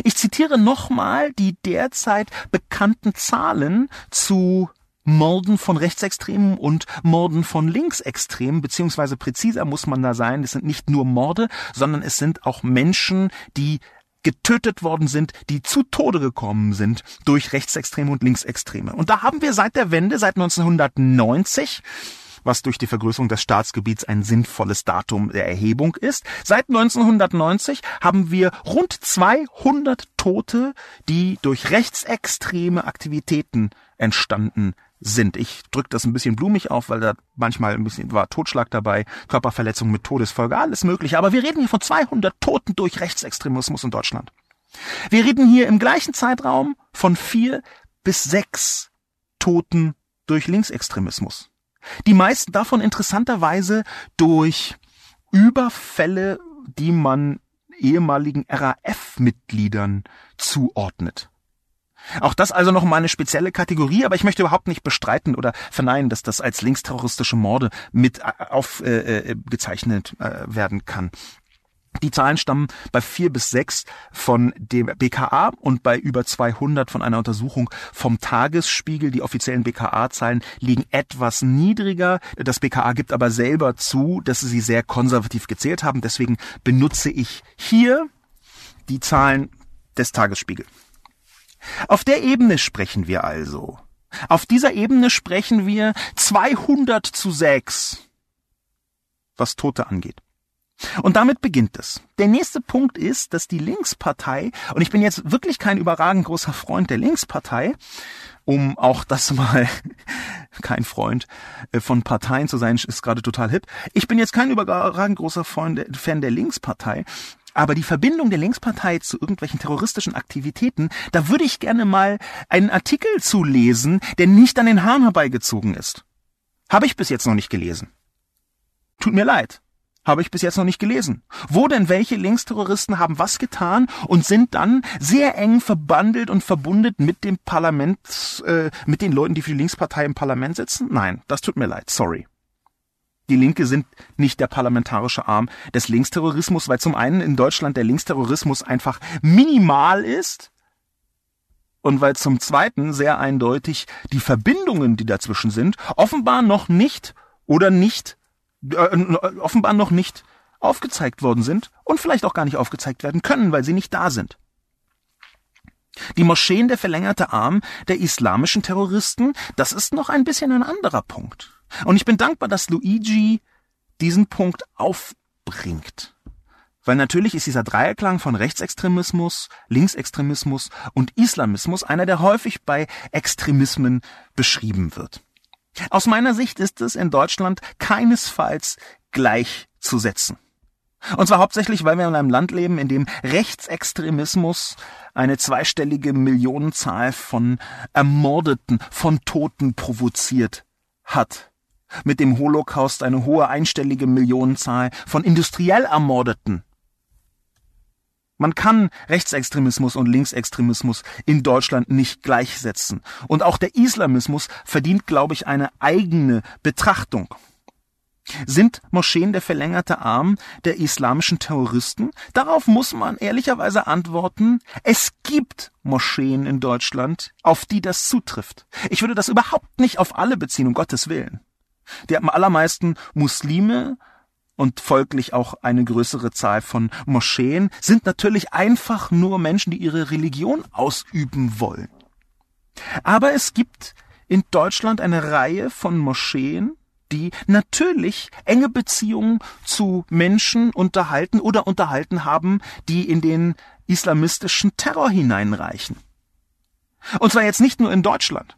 [SPEAKER 2] Ich zitiere nochmal die derzeit bekannten Zahlen zu Morden von Rechtsextremen und Morden von Linksextremen, beziehungsweise präziser muss man da sein, es sind nicht nur Morde, sondern es sind auch Menschen, die getötet worden sind, die zu Tode gekommen sind durch Rechtsextreme und Linksextreme. Und da haben wir seit der Wende, seit 1990, was durch die Vergrößerung des Staatsgebiets ein sinnvolles Datum der Erhebung ist. Seit 1990 haben wir rund 200 Tote, die durch rechtsextreme Aktivitäten entstanden sind. Ich drücke das ein bisschen blumig auf, weil da manchmal ein bisschen war Totschlag dabei, Körperverletzung mit Todesfolge, alles mögliche. Aber wir reden hier von 200 Toten durch Rechtsextremismus in Deutschland. Wir reden hier im gleichen Zeitraum von vier bis sechs Toten durch Linksextremismus. Die meisten davon interessanterweise durch Überfälle, die man ehemaligen RAF-Mitgliedern zuordnet. Auch das also noch mal eine spezielle Kategorie, aber ich möchte überhaupt nicht bestreiten oder verneinen, dass das als linksterroristische Morde mit aufgezeichnet äh, äh, werden kann. Die Zahlen stammen bei vier bis sechs von dem BKA und bei über 200 von einer Untersuchung vom Tagesspiegel. Die offiziellen BKA-Zahlen liegen etwas niedriger. Das BKA gibt aber selber zu, dass sie sehr konservativ gezählt haben. Deswegen benutze ich hier die Zahlen des Tagesspiegel. Auf der Ebene sprechen wir also. Auf dieser Ebene sprechen wir 200 zu 6, was Tote angeht. Und damit beginnt es. Der nächste Punkt ist, dass die Linkspartei, und ich bin jetzt wirklich kein überragend großer Freund der Linkspartei, um auch das mal kein Freund äh, von Parteien zu sein, ist gerade total hip. Ich bin jetzt kein überragend großer Fan der Linkspartei, aber die Verbindung der Linkspartei zu irgendwelchen terroristischen Aktivitäten, da würde ich gerne mal einen Artikel zu lesen, der nicht an den Haaren herbeigezogen ist. Habe ich bis jetzt noch nicht gelesen. Tut mir leid. Habe ich bis jetzt noch nicht gelesen. Wo denn welche Linksterroristen haben was getan und sind dann sehr eng verbandelt und verbundet mit dem Parlament, äh, mit den Leuten, die für die Linkspartei im Parlament sitzen? Nein, das tut mir leid, sorry. Die Linke sind nicht der parlamentarische Arm des Linksterrorismus, weil zum einen in Deutschland der Linksterrorismus einfach minimal ist und weil zum Zweiten sehr eindeutig die Verbindungen, die dazwischen sind, offenbar noch nicht oder nicht, äh, offenbar noch nicht aufgezeigt worden sind und vielleicht auch gar nicht aufgezeigt werden können, weil sie nicht da sind. Die Moscheen der verlängerte Arm der islamischen Terroristen, das ist noch ein bisschen ein anderer Punkt. Und ich bin dankbar, dass Luigi diesen Punkt aufbringt. Weil natürlich ist dieser Dreierklang von Rechtsextremismus, Linksextremismus und Islamismus einer, der häufig bei Extremismen beschrieben wird. Aus meiner Sicht ist es in Deutschland keinesfalls gleichzusetzen. Und zwar hauptsächlich, weil wir in einem Land leben, in dem Rechtsextremismus eine zweistellige Millionenzahl von Ermordeten, von Toten provoziert hat. Mit dem Holocaust eine hohe einstellige Millionenzahl von industriell Ermordeten. Man kann Rechtsextremismus und Linksextremismus in Deutschland nicht gleichsetzen. Und auch der Islamismus verdient, glaube ich, eine eigene Betrachtung. Sind Moscheen der verlängerte Arm der islamischen Terroristen? Darauf muss man ehrlicherweise antworten, es gibt Moscheen in Deutschland, auf die das zutrifft. Ich würde das überhaupt nicht auf alle beziehen, um Gottes Willen. Die allermeisten Muslime und folglich auch eine größere Zahl von Moscheen sind natürlich einfach nur Menschen, die ihre Religion ausüben wollen. Aber es gibt in Deutschland eine Reihe von Moscheen, die natürlich enge Beziehungen zu Menschen unterhalten oder unterhalten haben, die in den islamistischen Terror hineinreichen. Und zwar jetzt nicht nur in Deutschland.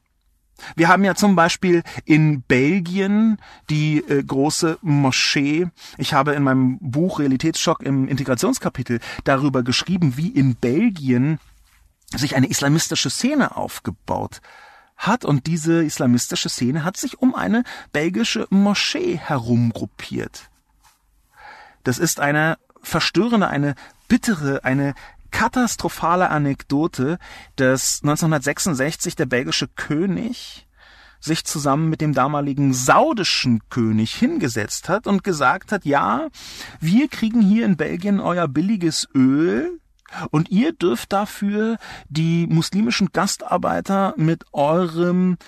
[SPEAKER 2] Wir haben ja zum Beispiel in Belgien die äh, große Moschee. Ich habe in meinem Buch Realitätsschock im Integrationskapitel darüber geschrieben, wie in Belgien sich eine islamistische Szene aufgebaut hat und diese islamistische Szene hat sich um eine belgische Moschee herumgruppiert. Das ist eine verstörende, eine bittere, eine katastrophale Anekdote, dass 1966 der belgische König sich zusammen mit dem damaligen saudischen König hingesetzt hat und gesagt hat, ja, wir kriegen hier in Belgien euer billiges Öl, und ihr dürft dafür die muslimischen Gastarbeiter mit eurem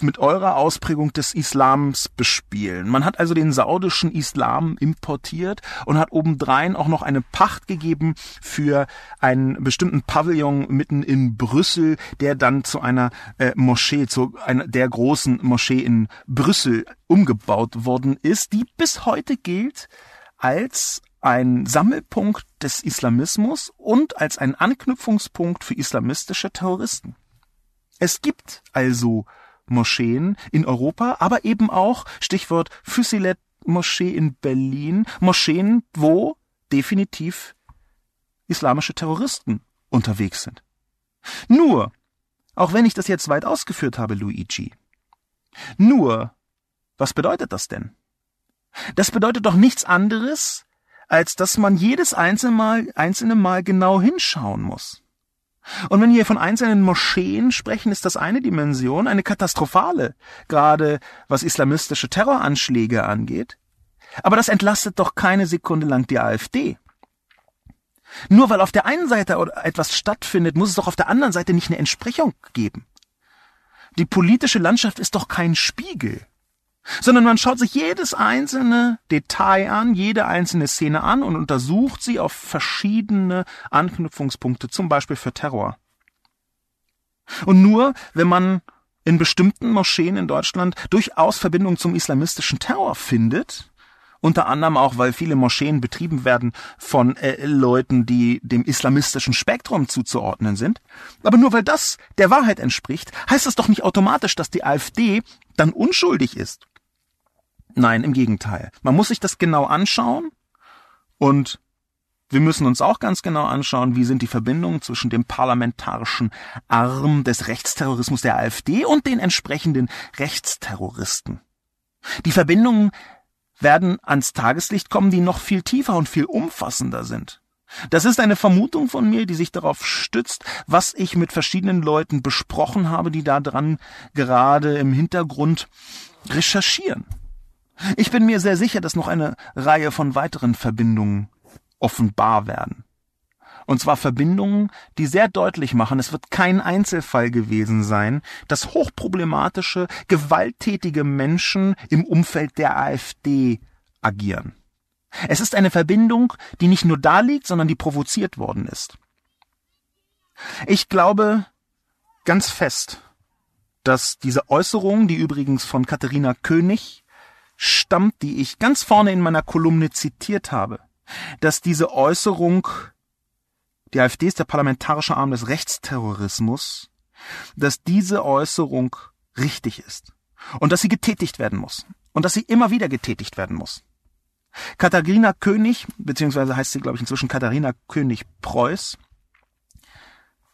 [SPEAKER 2] mit eurer Ausprägung des Islams bespielen. Man hat also den saudischen Islam importiert und hat obendrein auch noch eine Pacht gegeben für einen bestimmten Pavillon mitten in Brüssel, der dann zu einer äh, Moschee, zu einer der großen Moschee in Brüssel umgebaut worden ist, die bis heute gilt als ein Sammelpunkt des Islamismus und als ein Anknüpfungspunkt für islamistische Terroristen. Es gibt also Moscheen in Europa, aber eben auch, Stichwort Füsilet Moschee in Berlin, Moscheen, wo definitiv islamische Terroristen unterwegs sind. Nur, auch wenn ich das jetzt weit ausgeführt habe, Luigi, nur, was bedeutet das denn? Das bedeutet doch nichts anderes, als dass man jedes einzelne Mal, einzelne Mal genau hinschauen muss. Und wenn wir von einzelnen Moscheen sprechen, ist das eine Dimension, eine katastrophale, gerade was islamistische Terroranschläge angeht. Aber das entlastet doch keine Sekunde lang die AfD. Nur weil auf der einen Seite etwas stattfindet, muss es doch auf der anderen Seite nicht eine Entsprechung geben. Die politische Landschaft ist doch kein Spiegel sondern man schaut sich jedes einzelne Detail an, jede einzelne Szene an und untersucht sie auf verschiedene Anknüpfungspunkte, zum Beispiel für Terror. Und nur wenn man in bestimmten Moscheen in Deutschland durchaus Verbindungen zum islamistischen Terror findet, unter anderem auch, weil viele Moscheen betrieben werden von äh, Leuten, die dem islamistischen Spektrum zuzuordnen sind. Aber nur weil das der Wahrheit entspricht, heißt das doch nicht automatisch, dass die AfD dann unschuldig ist. Nein, im Gegenteil. Man muss sich das genau anschauen und wir müssen uns auch ganz genau anschauen, wie sind die Verbindungen zwischen dem parlamentarischen Arm des Rechtsterrorismus der AfD und den entsprechenden Rechtsterroristen. Die Verbindungen werden ans Tageslicht kommen, die noch viel tiefer und viel umfassender sind. Das ist eine Vermutung von mir, die sich darauf stützt, was ich mit verschiedenen Leuten besprochen habe, die da dran gerade im Hintergrund recherchieren. Ich bin mir sehr sicher, dass noch eine Reihe von weiteren Verbindungen offenbar werden. Und zwar Verbindungen, die sehr deutlich machen, es wird kein Einzelfall gewesen sein, dass hochproblematische, gewalttätige Menschen im Umfeld der AfD agieren. Es ist eine Verbindung, die nicht nur da liegt, sondern die provoziert worden ist. Ich glaube ganz fest, dass diese Äußerung, die übrigens von Katharina König stammt, die ich ganz vorne in meiner Kolumne zitiert habe, dass diese Äußerung die AfD ist der parlamentarische Arm des Rechtsterrorismus, dass diese Äußerung richtig ist und dass sie getätigt werden muss und dass sie immer wieder getätigt werden muss. Katharina König, beziehungsweise heißt sie, glaube ich, inzwischen Katharina König Preuß,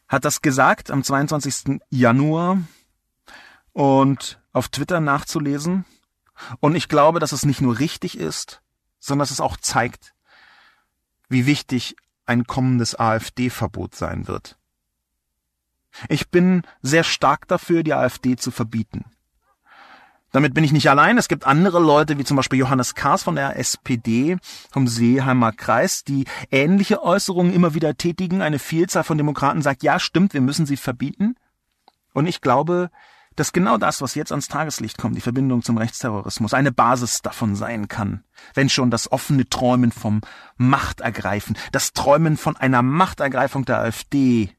[SPEAKER 2] hat das gesagt am 22. Januar und auf Twitter nachzulesen. Und ich glaube, dass es nicht nur richtig ist, sondern dass es auch zeigt, wie wichtig ein kommendes AfD-Verbot sein wird. Ich bin sehr stark dafür, die AfD zu verbieten. Damit bin ich nicht allein. Es gibt andere Leute, wie zum Beispiel Johannes Kahrs von der SPD vom Seeheimer Kreis, die ähnliche Äußerungen immer wieder tätigen. Eine Vielzahl von Demokraten sagt, ja, stimmt, wir müssen sie verbieten. Und ich glaube, dass genau das, was jetzt ans Tageslicht kommt, die Verbindung zum Rechtsterrorismus, eine Basis davon sein kann. Wenn schon das offene Träumen vom Machtergreifen, das Träumen von einer Machtergreifung der AfD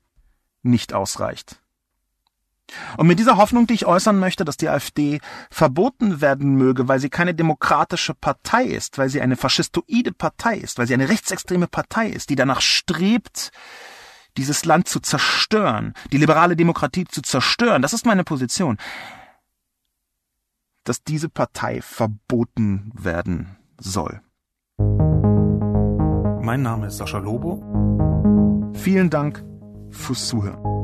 [SPEAKER 2] nicht ausreicht. Und mit dieser Hoffnung, die ich äußern möchte, dass die AfD verboten werden möge, weil sie keine demokratische Partei ist, weil sie eine faschistoide Partei ist, weil sie eine rechtsextreme Partei ist, die danach strebt, dieses Land zu zerstören, die liberale Demokratie zu zerstören, das ist meine Position, dass diese Partei verboten werden soll. Mein Name ist Sascha Lobo. Vielen Dank fürs Zuhören.